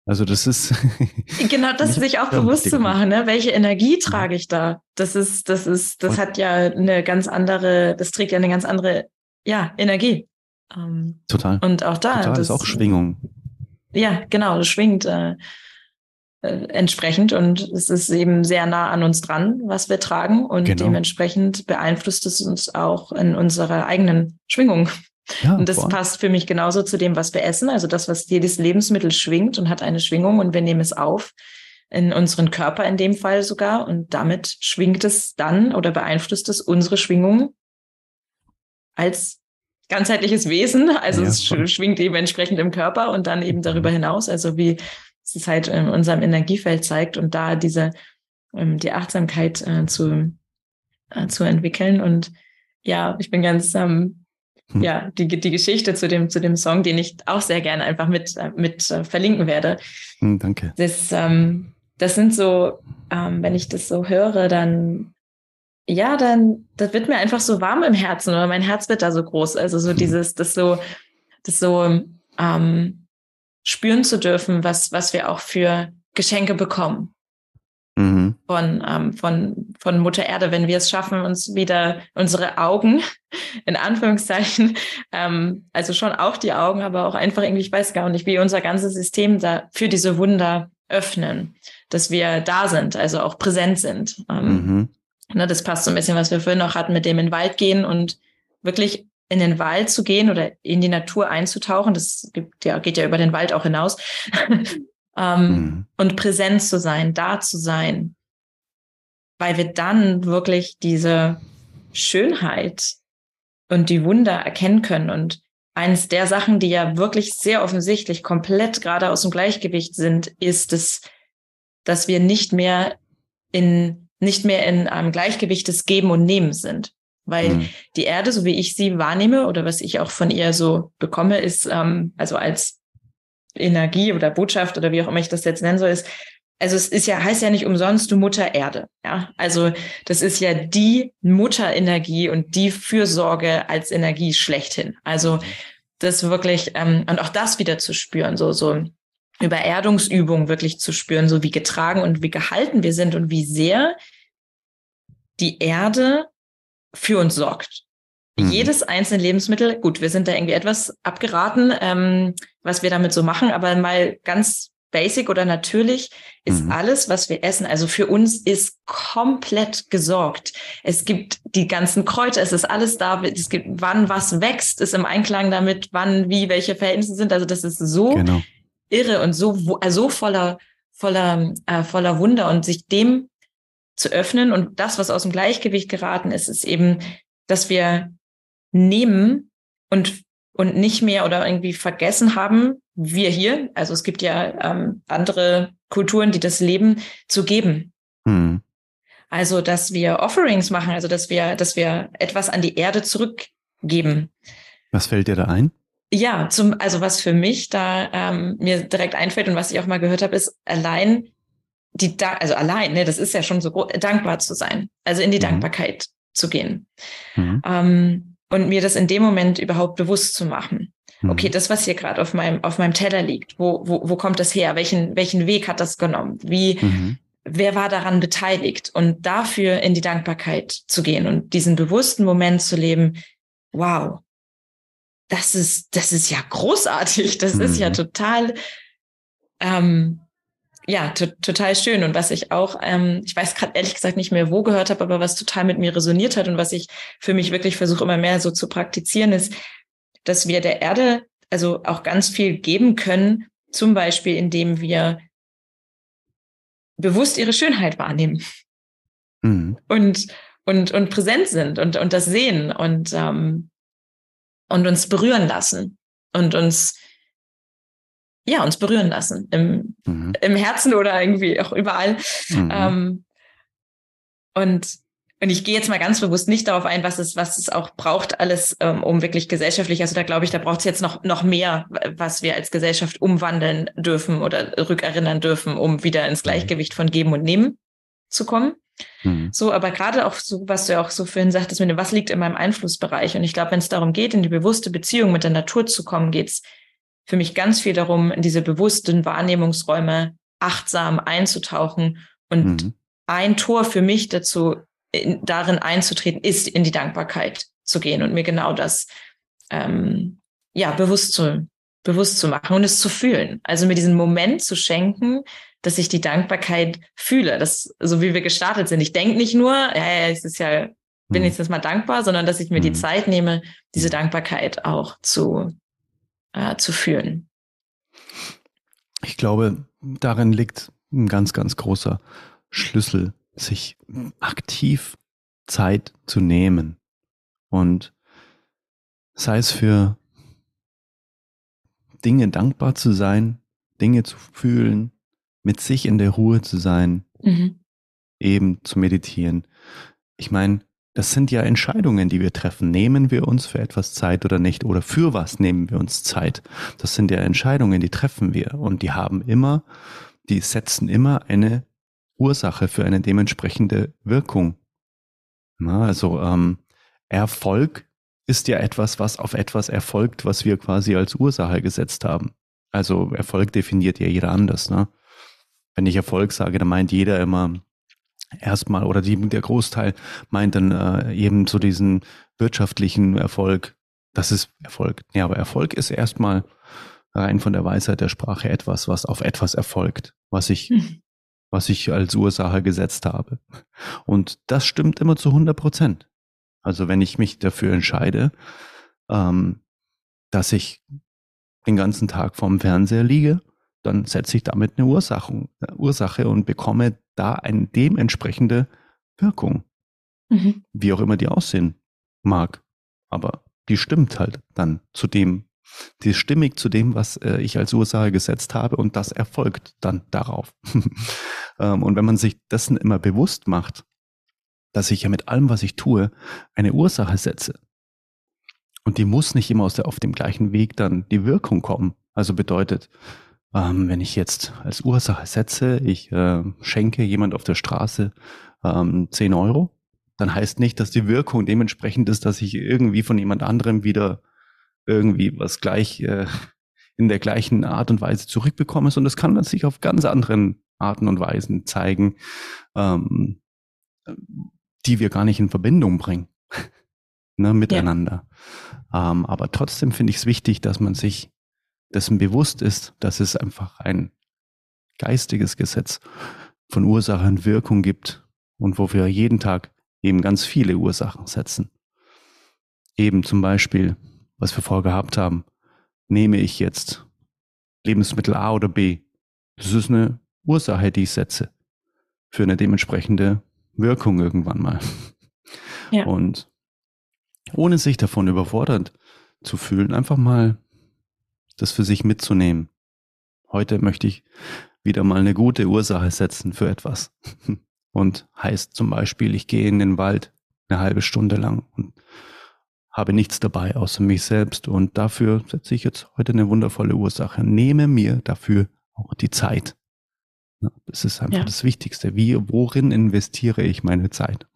Also das ist genau das sich auch bewusst zu machen, ne? Welche Energie trage ich da? Das ist, das ist, das hat ja eine ganz andere, das trägt ja eine ganz andere, ja, Energie. Ähm, total. Und auch da. Total das ist auch Schwingung. Ja, genau, das schwingt äh, äh, entsprechend und es ist eben sehr nah an uns dran, was wir tragen und genau. dementsprechend beeinflusst es uns auch in unserer eigenen Schwingung. Ja, und das boah. passt für mich genauso zu dem, was wir essen. Also das, was jedes Lebensmittel schwingt und hat eine Schwingung und wir nehmen es auf in unseren Körper in dem Fall sogar und damit schwingt es dann oder beeinflusst es unsere Schwingung als ganzheitliches Wesen. Also ja, es schwingt eben entsprechend im Körper und dann eben darüber mhm. hinaus. Also wie es halt in unserem Energiefeld zeigt und da diese ähm, die Achtsamkeit äh, zu äh, zu entwickeln und ja, ich bin ganz ähm, hm. ja, die, die Geschichte zu dem, zu dem Song, den ich auch sehr gerne einfach mit, äh, mit äh, verlinken werde. Hm, danke. Das, ähm, das sind so, ähm, wenn ich das so höre, dann, ja, dann, das wird mir einfach so warm im Herzen oder mein Herz wird da so groß. Also so hm. dieses, das so, das so, ähm, spüren zu dürfen, was, was wir auch für Geschenke bekommen mhm. von, ähm, von, von Mutter Erde, wenn wir es schaffen, uns wieder unsere Augen, in Anführungszeichen, ähm, also schon auch die Augen, aber auch einfach irgendwie, ich weiß gar nicht, wie unser ganzes System da für diese Wunder öffnen, dass wir da sind, also auch präsent sind. Ähm, mhm. ne, das passt so ein bisschen, was wir vorhin noch hatten, mit dem in den Wald gehen und wirklich in den Wald zu gehen oder in die Natur einzutauchen. Das gibt, ja, geht ja über den Wald auch hinaus. ähm, mhm. und präsent zu sein, da zu sein, weil wir dann wirklich diese Schönheit und die Wunder erkennen können. Und eines der Sachen, die ja wirklich sehr offensichtlich komplett gerade aus dem Gleichgewicht sind, ist es, dass wir nicht mehr in, nicht mehr in einem Gleichgewicht des Geben und Nehmen sind. Weil mhm. die Erde, so wie ich sie wahrnehme oder was ich auch von ihr so bekomme, ist ähm, also als Energie oder Botschaft oder wie auch immer ich das jetzt nennen soll, ist, also es ist ja, heißt ja nicht umsonst du Mutter Erde. Ja, also das ist ja die Mutterenergie und die Fürsorge als Energie schlechthin. Also das wirklich, ähm, und auch das wieder zu spüren, so, so über Erdungsübungen wirklich zu spüren, so wie getragen und wie gehalten wir sind und wie sehr die Erde für uns sorgt. Mhm. Jedes einzelne Lebensmittel, gut, wir sind da irgendwie etwas abgeraten, ähm, was wir damit so machen, aber mal ganz basic oder natürlich ist mhm. alles, was wir essen, also für uns ist komplett gesorgt. Es gibt die ganzen Kräuter, es ist alles da, es gibt, wann was wächst, ist im Einklang damit, wann, wie, welche Verhältnisse sind. Also das ist so genau. irre und so, äh, so voller, voller, äh, voller Wunder und sich dem zu öffnen und das, was aus dem Gleichgewicht geraten ist, ist eben, dass wir nehmen und und nicht mehr oder irgendwie vergessen haben, wir hier, also es gibt ja ähm, andere Kulturen, die das leben, zu geben. Hm. Also, dass wir Offerings machen, also dass wir, dass wir etwas an die Erde zurückgeben. Was fällt dir da ein? Ja, zum, also was für mich da ähm, mir direkt einfällt und was ich auch mal gehört habe, ist allein die, also allein, ne, das ist ja schon so dankbar zu sein, also in die mhm. Dankbarkeit zu gehen. Mhm. Ähm, und mir das in dem Moment überhaupt bewusst zu machen. Mhm. Okay, das, was hier gerade auf meinem, auf meinem Teller liegt, wo, wo, wo kommt das her? Welchen, welchen Weg hat das genommen? Wie, mhm. wer war daran beteiligt? Und dafür in die Dankbarkeit zu gehen und diesen bewussten Moment zu leben, wow, das ist, das ist ja großartig. Das mhm. ist ja mhm. total, ähm, ja, total schön. Und was ich auch, ähm, ich weiß gerade ehrlich gesagt nicht mehr, wo gehört habe, aber was total mit mir resoniert hat und was ich für mich wirklich versuche immer mehr so zu praktizieren, ist, dass wir der Erde also auch ganz viel geben können, zum Beispiel indem wir bewusst ihre Schönheit wahrnehmen mhm. und, und, und präsent sind und, und das sehen und, ähm, und uns berühren lassen und uns ja, uns berühren lassen. Im, mhm. im Herzen oder irgendwie auch überall. Mhm. Ähm, und, und ich gehe jetzt mal ganz bewusst nicht darauf ein, was es, was es auch braucht, alles, ähm, um wirklich gesellschaftlich, also da glaube ich, da braucht es jetzt noch, noch mehr, was wir als Gesellschaft umwandeln dürfen oder rückerinnern dürfen, um wieder ins mhm. Gleichgewicht von Geben und Nehmen zu kommen. Mhm. So, aber gerade auch so, was du ja auch so vorhin sagtest, mit dem, was liegt in meinem Einflussbereich? Und ich glaube, wenn es darum geht, in die bewusste Beziehung mit der Natur zu kommen, geht es für mich ganz viel darum, in diese bewussten Wahrnehmungsräume achtsam einzutauchen. Und mhm. ein Tor für mich dazu, in, darin einzutreten, ist in die Dankbarkeit zu gehen und mir genau das ähm, ja bewusst zu bewusst zu machen und es zu fühlen. Also mir diesen Moment zu schenken, dass ich die Dankbarkeit fühle. Das, so wie wir gestartet sind. Ich denke nicht nur, ja, es ist ja, bin mhm. ich jetzt mal dankbar, sondern dass ich mir die mhm. Zeit nehme, diese Dankbarkeit auch zu, äh, zu fühlen. Ich glaube, darin liegt ein ganz, ganz großer Schlüssel, sich aktiv Zeit zu nehmen und sei es für Dinge dankbar zu sein, Dinge zu fühlen, mit sich in der Ruhe zu sein, mhm. eben zu meditieren. Ich meine, das sind ja Entscheidungen, die wir treffen. Nehmen wir uns für etwas Zeit oder nicht? Oder für was nehmen wir uns Zeit? Das sind ja Entscheidungen, die treffen wir. Und die haben immer, die setzen immer eine Ursache für eine dementsprechende Wirkung. Na, also ähm, Erfolg ist ja etwas, was auf etwas erfolgt, was wir quasi als Ursache gesetzt haben. Also Erfolg definiert ja jeder anders. Ne? Wenn ich Erfolg sage, dann meint jeder immer, erstmal oder die, der Großteil meint dann äh, eben so diesen wirtschaftlichen Erfolg. Das ist Erfolg. Ja, aber Erfolg ist erstmal rein von der Weisheit der Sprache etwas, was auf etwas erfolgt, was ich, hm. was ich als Ursache gesetzt habe. Und das stimmt immer zu 100 Prozent. Also wenn ich mich dafür entscheide, ähm, dass ich den ganzen Tag vorm Fernseher liege, dann setze ich damit eine Ursache, Ursache und bekomme da eine dementsprechende Wirkung. Mhm. Wie auch immer die aussehen mag. Aber die stimmt halt dann zu dem, die ist stimmig zu dem, was äh, ich als Ursache gesetzt habe und das erfolgt dann darauf. ähm, und wenn man sich dessen immer bewusst macht, dass ich ja mit allem, was ich tue, eine Ursache setze. Und die muss nicht immer aus der, auf dem gleichen Weg dann die Wirkung kommen. Also bedeutet, ähm, wenn ich jetzt als Ursache setze, ich äh, schenke jemand auf der Straße ähm, 10 Euro, dann heißt nicht, dass die Wirkung dementsprechend ist, dass ich irgendwie von jemand anderem wieder irgendwie was gleich äh, in der gleichen Art und Weise zurückbekomme, sondern es kann sich auf ganz anderen Arten und Weisen zeigen, ähm, die wir gar nicht in Verbindung bringen. ne, miteinander. Ja. Ähm, aber trotzdem finde ich es wichtig, dass man sich dessen bewusst ist, dass es einfach ein geistiges Gesetz von Ursache und Wirkung gibt und wo wir jeden Tag eben ganz viele Ursachen setzen. Eben zum Beispiel, was wir vorgehabt haben, nehme ich jetzt Lebensmittel A oder B. Das ist eine Ursache, die ich setze für eine dementsprechende Wirkung irgendwann mal. Ja. Und ohne sich davon überfordert zu fühlen, einfach mal das für sich mitzunehmen. Heute möchte ich wieder mal eine gute Ursache setzen für etwas. Und heißt zum Beispiel, ich gehe in den Wald eine halbe Stunde lang und habe nichts dabei außer mich selbst. Und dafür setze ich jetzt heute eine wundervolle Ursache. Nehme mir dafür auch die Zeit. Das ist einfach ja. das Wichtigste. Wie, worin investiere ich meine Zeit?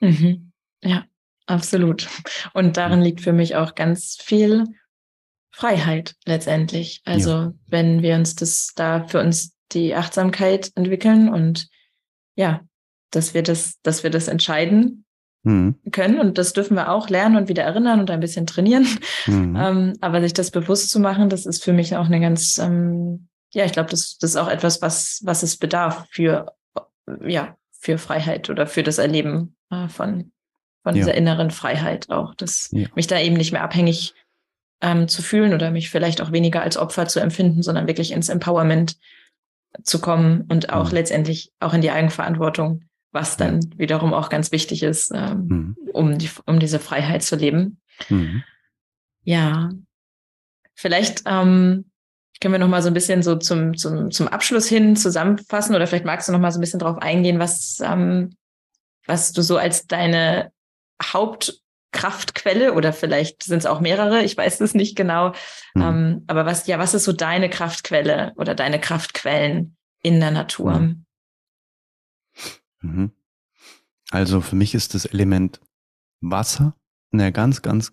Mhm. Ja, absolut. Und darin liegt für mich auch ganz viel Freiheit letztendlich. Also ja. wenn wir uns das da für uns die Achtsamkeit entwickeln und ja, dass wir das, dass wir das entscheiden mhm. können und das dürfen wir auch lernen und wieder erinnern und ein bisschen trainieren. Mhm. Ähm, aber sich das bewusst zu machen, das ist für mich auch eine ganz, ähm, ja, ich glaube, das, das ist auch etwas, was, was es bedarf für, ja, für Freiheit oder für das Erleben äh, von, von ja. dieser inneren Freiheit auch, dass ja. mich da eben nicht mehr abhängig ähm, zu fühlen oder mich vielleicht auch weniger als Opfer zu empfinden, sondern wirklich ins Empowerment zu kommen und auch mhm. letztendlich auch in die Eigenverantwortung, was dann ja. wiederum auch ganz wichtig ist, ähm, mhm. um, die, um diese Freiheit zu leben. Mhm. Ja, vielleicht ähm, können wir noch mal so ein bisschen so zum, zum, zum Abschluss hin zusammenfassen oder vielleicht magst du noch mal so ein bisschen drauf eingehen, was, ähm, was du so als deine Haupt Kraftquelle oder vielleicht sind es auch mehrere, ich weiß es nicht genau. Mhm. Ähm, aber was, ja, was ist so deine Kraftquelle oder deine Kraftquellen in der Natur? Mhm. mhm. Also für mich ist das Element Wasser eine ganz, ganz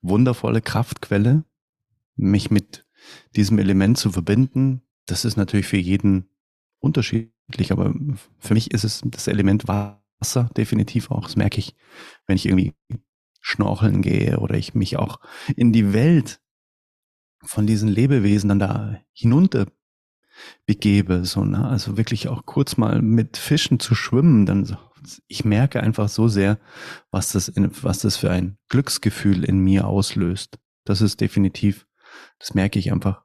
wundervolle Kraftquelle. Mich mit diesem Element zu verbinden, das ist natürlich für jeden unterschiedlich, aber für mich ist es das Element Wasser definitiv auch. Das merke ich, wenn ich irgendwie schnorcheln gehe oder ich mich auch in die Welt von diesen Lebewesen dann da hinunter begebe, so, ne? also wirklich auch kurz mal mit Fischen zu schwimmen, dann so, ich merke einfach so sehr, was das, in, was das für ein Glücksgefühl in mir auslöst. Das ist definitiv, das merke ich einfach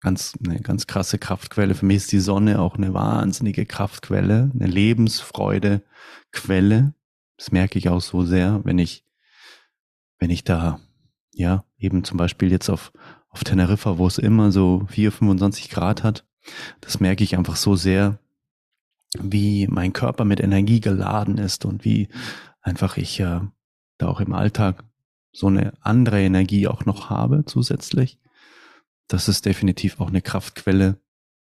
ganz, eine ganz krasse Kraftquelle. Für mich ist die Sonne auch eine wahnsinnige Kraftquelle, eine Lebensfreudequelle. Das merke ich auch so sehr, wenn ich wenn ich da, ja, eben zum Beispiel jetzt auf, auf Teneriffa, wo es immer so 4, 25 Grad hat, das merke ich einfach so sehr, wie mein Körper mit Energie geladen ist und wie einfach ich äh, da auch im Alltag so eine andere Energie auch noch habe zusätzlich. Das ist definitiv auch eine Kraftquelle.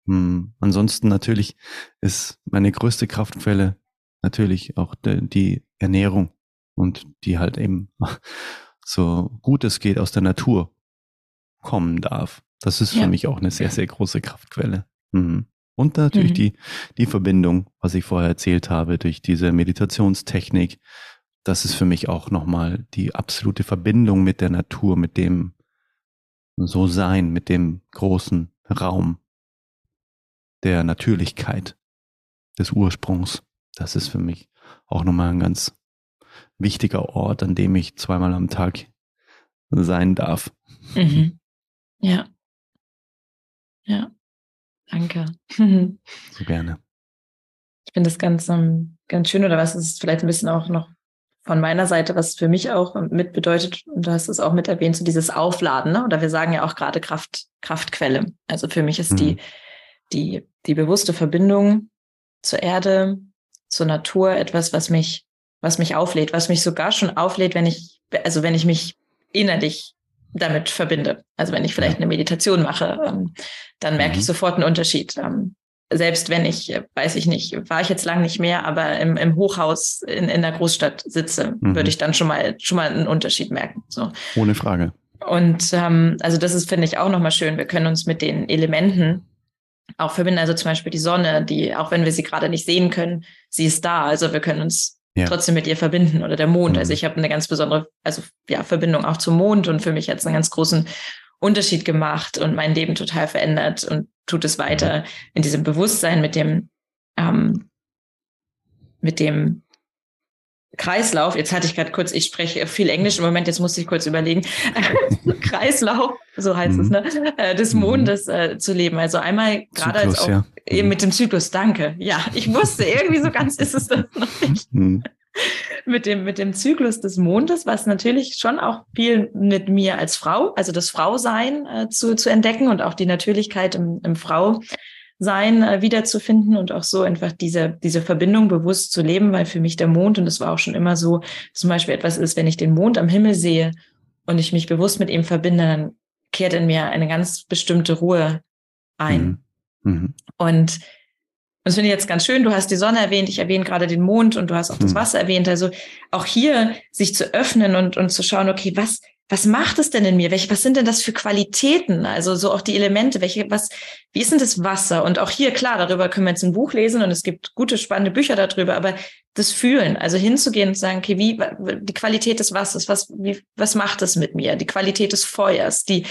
Hm. Ansonsten natürlich ist meine größte Kraftquelle natürlich auch de, die Ernährung und die halt eben so gut es geht aus der Natur kommen darf. Das ist ja. für mich auch eine sehr, sehr große Kraftquelle. Mhm. Und natürlich mhm. die, die Verbindung, was ich vorher erzählt habe, durch diese Meditationstechnik. Das ist für mich auch nochmal die absolute Verbindung mit der Natur, mit dem so sein, mit dem großen Raum der Natürlichkeit, des Ursprungs. Das ist für mich auch nochmal ein ganz wichtiger Ort, an dem ich zweimal am Tag sein darf. Mhm. Ja. Ja. Danke. so gerne. Ich finde das ganz, um, ähm, ganz schön, oder was ist vielleicht ein bisschen auch noch von meiner Seite, was für mich auch mit bedeutet, und du hast es auch mit erwähnt, so dieses Aufladen, ne? oder wir sagen ja auch gerade Kraft, Kraftquelle. Also für mich ist mhm. die, die, die bewusste Verbindung zur Erde, zur Natur etwas, was mich was mich auflädt, was mich sogar schon auflädt, wenn ich, also wenn ich mich innerlich damit verbinde. Also wenn ich vielleicht eine Meditation mache, ähm, dann merke mhm. ich sofort einen Unterschied. Ähm, selbst wenn ich, weiß ich nicht, war ich jetzt lang nicht mehr, aber im, im Hochhaus in, in der Großstadt sitze, mhm. würde ich dann schon mal schon mal einen Unterschied merken. So. Ohne Frage. Und ähm, also das ist, finde ich, auch nochmal schön. Wir können uns mit den Elementen auch verbinden. Also zum Beispiel die Sonne, die, auch wenn wir sie gerade nicht sehen können, sie ist da. Also wir können uns ja. trotzdem mit ihr verbinden oder der Mond. Also mhm. Also ich habe eine ganz besondere, also ja, Verbindung auch zum Mond und für mich hat es einen ganz großen Unterschied gemacht und mein Leben total verändert und tut es weiter mhm. in diesem Bewusstsein mit dem, ähm, mit dem Kreislauf, jetzt hatte ich gerade kurz, ich spreche viel Englisch im Moment, jetzt musste ich kurz überlegen, Kreislauf, so heißt mhm. es, ne, äh, des mhm. Mondes äh, zu leben. Also einmal gerade als auch ja. eben mit dem Zyklus, danke. Ja, ich wusste, irgendwie so ganz ist es das noch nicht. Mhm. mit dem, mit dem Zyklus des Mondes, was natürlich schon auch viel mit mir als Frau, also das Frausein äh, zu, zu entdecken und auch die Natürlichkeit im, im Frau sein äh, wiederzufinden und auch so einfach diese, diese Verbindung bewusst zu leben, weil für mich der Mond, und das war auch schon immer so, zum Beispiel etwas ist, wenn ich den Mond am Himmel sehe und ich mich bewusst mit ihm verbinde, dann kehrt in mir eine ganz bestimmte Ruhe ein. Mhm. Mhm. Und das finde ich jetzt ganz schön. Du hast die Sonne erwähnt, ich erwähne gerade den Mond und du hast auch das mhm. Wasser erwähnt. Also auch hier sich zu öffnen und, und zu schauen, okay, was, was macht es denn in mir? Welche, was sind denn das für Qualitäten? Also so auch die Elemente, welche, was, wie ist denn das Wasser? Und auch hier, klar, darüber können wir jetzt ein Buch lesen und es gibt gute, spannende Bücher darüber, aber das Fühlen, also hinzugehen und sagen, okay, wie, die Qualität des Wassers, was, wie, was macht es mit mir? Die Qualität des Feuers, die,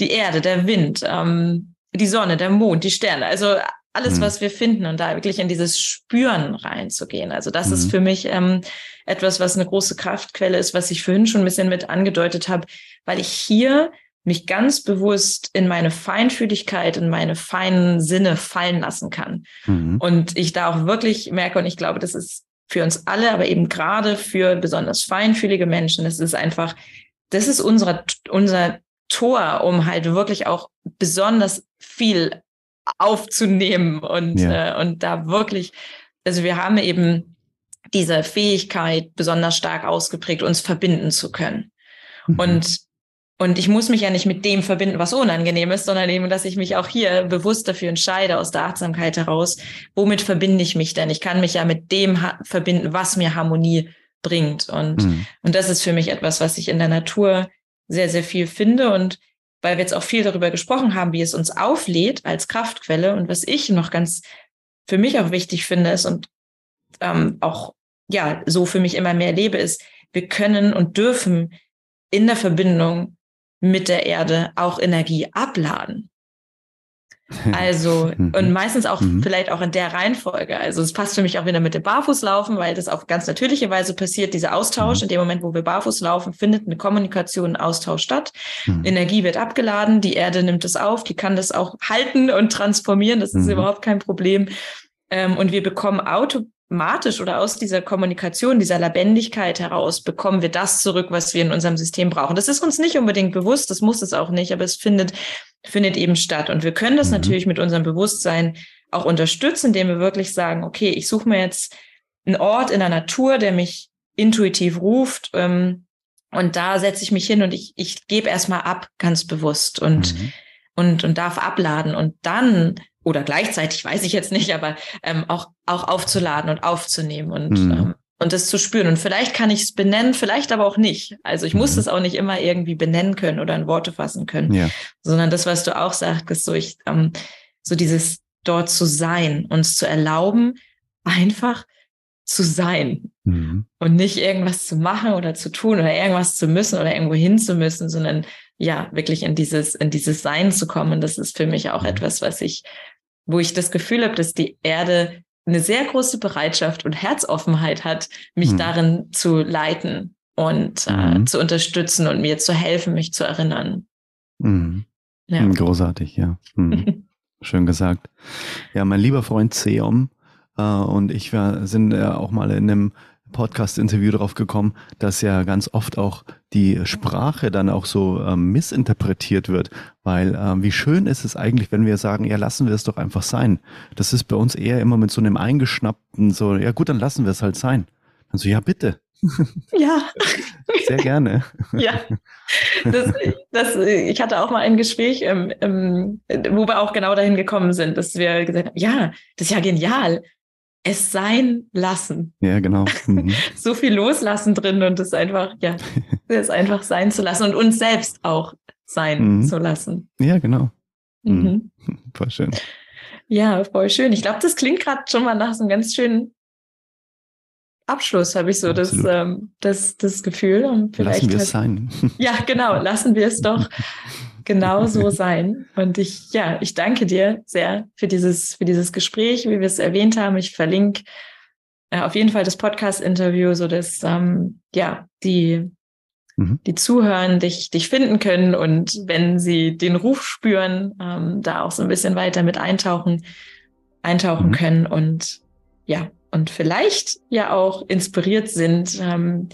die Erde, der Wind, ähm, die Sonne, der Mond, die Sterne, also alles, mhm. was wir finden und da wirklich in dieses Spüren reinzugehen. Also das mhm. ist für mich ähm, etwas, was eine große Kraftquelle ist, was ich vorhin schon ein bisschen mit angedeutet habe, weil ich hier mich ganz bewusst in meine Feinfühligkeit, in meine feinen Sinne fallen lassen kann. Mhm. Und ich da auch wirklich merke, und ich glaube, das ist für uns alle, aber eben gerade für besonders feinfühlige Menschen, das ist einfach, das ist unser, unser Tor, um halt wirklich auch besonders viel aufzunehmen und, ja. äh, und da wirklich, also wir haben eben diese Fähigkeit besonders stark ausgeprägt, uns verbinden zu können. Mhm. Und, und ich muss mich ja nicht mit dem verbinden, was unangenehm ist, sondern eben, dass ich mich auch hier bewusst dafür entscheide, aus der Achtsamkeit heraus, womit verbinde ich mich denn? Ich kann mich ja mit dem verbinden, was mir Harmonie bringt. Und, mhm. und das ist für mich etwas, was ich in der Natur sehr, sehr viel finde und weil wir jetzt auch viel darüber gesprochen haben, wie es uns auflädt als Kraftquelle. Und was ich noch ganz für mich auch wichtig finde, ist und ähm, auch ja so für mich immer mehr lebe, ist, wir können und dürfen in der Verbindung mit der Erde auch Energie abladen. Also, mhm. und meistens auch mhm. vielleicht auch in der Reihenfolge. Also, es passt für mich auch wieder mit dem Barfußlaufen, weil das auf ganz natürliche Weise passiert, dieser Austausch. Mhm. In dem Moment, wo wir barfuß laufen, findet eine Kommunikation, ein Austausch statt. Mhm. Energie wird abgeladen, die Erde nimmt es auf, die kann das auch halten und transformieren. Das ist mhm. überhaupt kein Problem. Ähm, und wir bekommen auto automatisch oder aus dieser Kommunikation, dieser Lebendigkeit heraus bekommen wir das zurück, was wir in unserem System brauchen. Das ist uns nicht unbedingt bewusst, das muss es auch nicht, aber es findet, findet eben statt. Und wir können das mhm. natürlich mit unserem Bewusstsein auch unterstützen, indem wir wirklich sagen, okay, ich suche mir jetzt einen Ort in der Natur, der mich intuitiv ruft, ähm, und da setze ich mich hin und ich, ich gebe erstmal ab, ganz bewusst und, mhm. und, und darf abladen. Und dann oder gleichzeitig, weiß ich jetzt nicht, aber ähm, auch, auch aufzuladen und aufzunehmen und, mhm. ähm, und das zu spüren. Und vielleicht kann ich es benennen, vielleicht aber auch nicht. Also ich mhm. muss es auch nicht immer irgendwie benennen können oder in Worte fassen können, ja. sondern das, was du auch sagst, so ich, ähm, so dieses dort zu sein, uns zu erlauben, einfach zu sein mhm. und nicht irgendwas zu machen oder zu tun oder irgendwas zu müssen oder irgendwo hin zu müssen, sondern ja, wirklich in dieses, in dieses Sein zu kommen. Das ist für mich auch mhm. etwas, was ich wo ich das Gefühl habe, dass die Erde eine sehr große Bereitschaft und Herzoffenheit hat, mich mhm. darin zu leiten und äh, mhm. zu unterstützen und mir zu helfen, mich zu erinnern. Mhm. Ja. Hm, großartig, ja. Hm. Schön gesagt. Ja, mein lieber Freund Seom äh, und ich wir sind ja auch mal in einem Podcast-Interview darauf gekommen, dass ja ganz oft auch die Sprache dann auch so ähm, missinterpretiert wird, weil ähm, wie schön ist es eigentlich, wenn wir sagen, ja, lassen wir es doch einfach sein. Das ist bei uns eher immer mit so einem eingeschnappten, so, ja gut, dann lassen wir es halt sein. Dann so, ja, bitte. Ja. Sehr gerne. Ja. Das, das, ich hatte auch mal ein Gespräch, ähm, ähm, wo wir auch genau dahin gekommen sind, dass wir gesagt haben, ja, das ist ja genial es sein lassen. Ja, genau. Mhm. so viel loslassen drin und es einfach, ja, es einfach sein zu lassen und uns selbst auch sein mhm. zu lassen. Ja, genau. Mhm. mhm. Voll schön. Ja, voll schön. Ich glaube, das klingt gerade schon mal nach so einem ganz schönen Abschluss, habe ich so das, ähm, das, das Gefühl. Und vielleicht lassen wir es sein. Ja, genau, lassen wir es doch genau so sein. Und ich, ja, ich danke dir sehr für dieses, für dieses Gespräch, wie wir es erwähnt haben. Ich verlinke äh, auf jeden Fall das Podcast-Interview, so dass ähm, ja die mhm. die zuhören, dich, dich finden können und wenn sie den Ruf spüren, ähm, da auch so ein bisschen weiter mit eintauchen, eintauchen mhm. können und ja, und vielleicht ja auch inspiriert sind, ähm,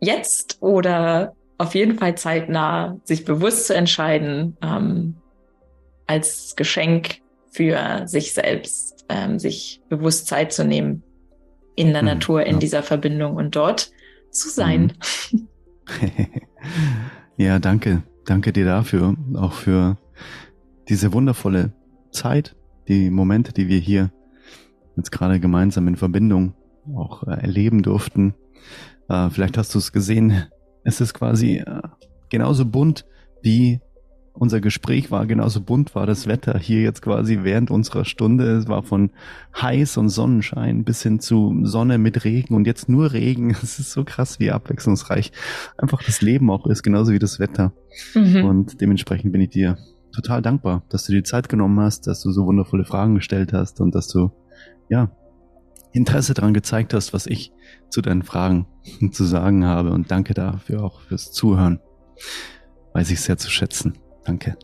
jetzt oder auf jeden Fall zeitnah sich bewusst zu entscheiden, ähm, als Geschenk für sich selbst, ähm, sich bewusst Zeit zu nehmen in der mhm, Natur, in ja. dieser Verbindung und dort zu sein. Mhm. ja, danke. Danke dir dafür, auch für diese wundervolle Zeit, die Momente, die wir hier jetzt gerade gemeinsam in Verbindung auch äh, erleben durften. Äh, vielleicht hast du es gesehen, es ist quasi äh, genauso bunt wie unser Gespräch war, genauso bunt war das Wetter hier jetzt quasi während unserer Stunde. Es war von heiß und Sonnenschein bis hin zu Sonne mit Regen und jetzt nur Regen. Es ist so krass, wie abwechslungsreich einfach das Leben auch ist, genauso wie das Wetter. Mhm. Und dementsprechend bin ich dir total dankbar, dass du dir Zeit genommen hast, dass du so wundervolle Fragen gestellt hast und dass du, ja, Interesse daran gezeigt hast, was ich zu deinen Fragen zu sagen habe. Und danke dafür auch fürs Zuhören. Weiß ich sehr zu schätzen. Danke.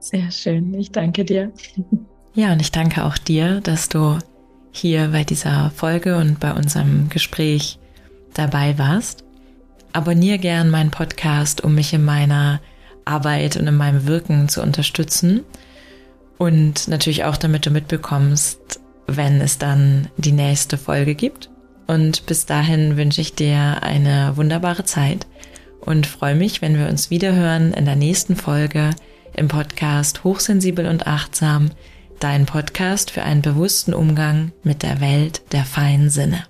Sehr schön. Ich danke dir. Ja, und ich danke auch dir, dass du hier bei dieser Folge und bei unserem Gespräch dabei warst. Abonnier gern meinen Podcast, um mich in meiner Arbeit und in meinem Wirken zu unterstützen. Und natürlich auch, damit du mitbekommst, wenn es dann die nächste Folge gibt. Und bis dahin wünsche ich dir eine wunderbare Zeit und freue mich, wenn wir uns wiederhören in der nächsten Folge im Podcast Hochsensibel und Achtsam, dein Podcast für einen bewussten Umgang mit der Welt der feinen Sinne.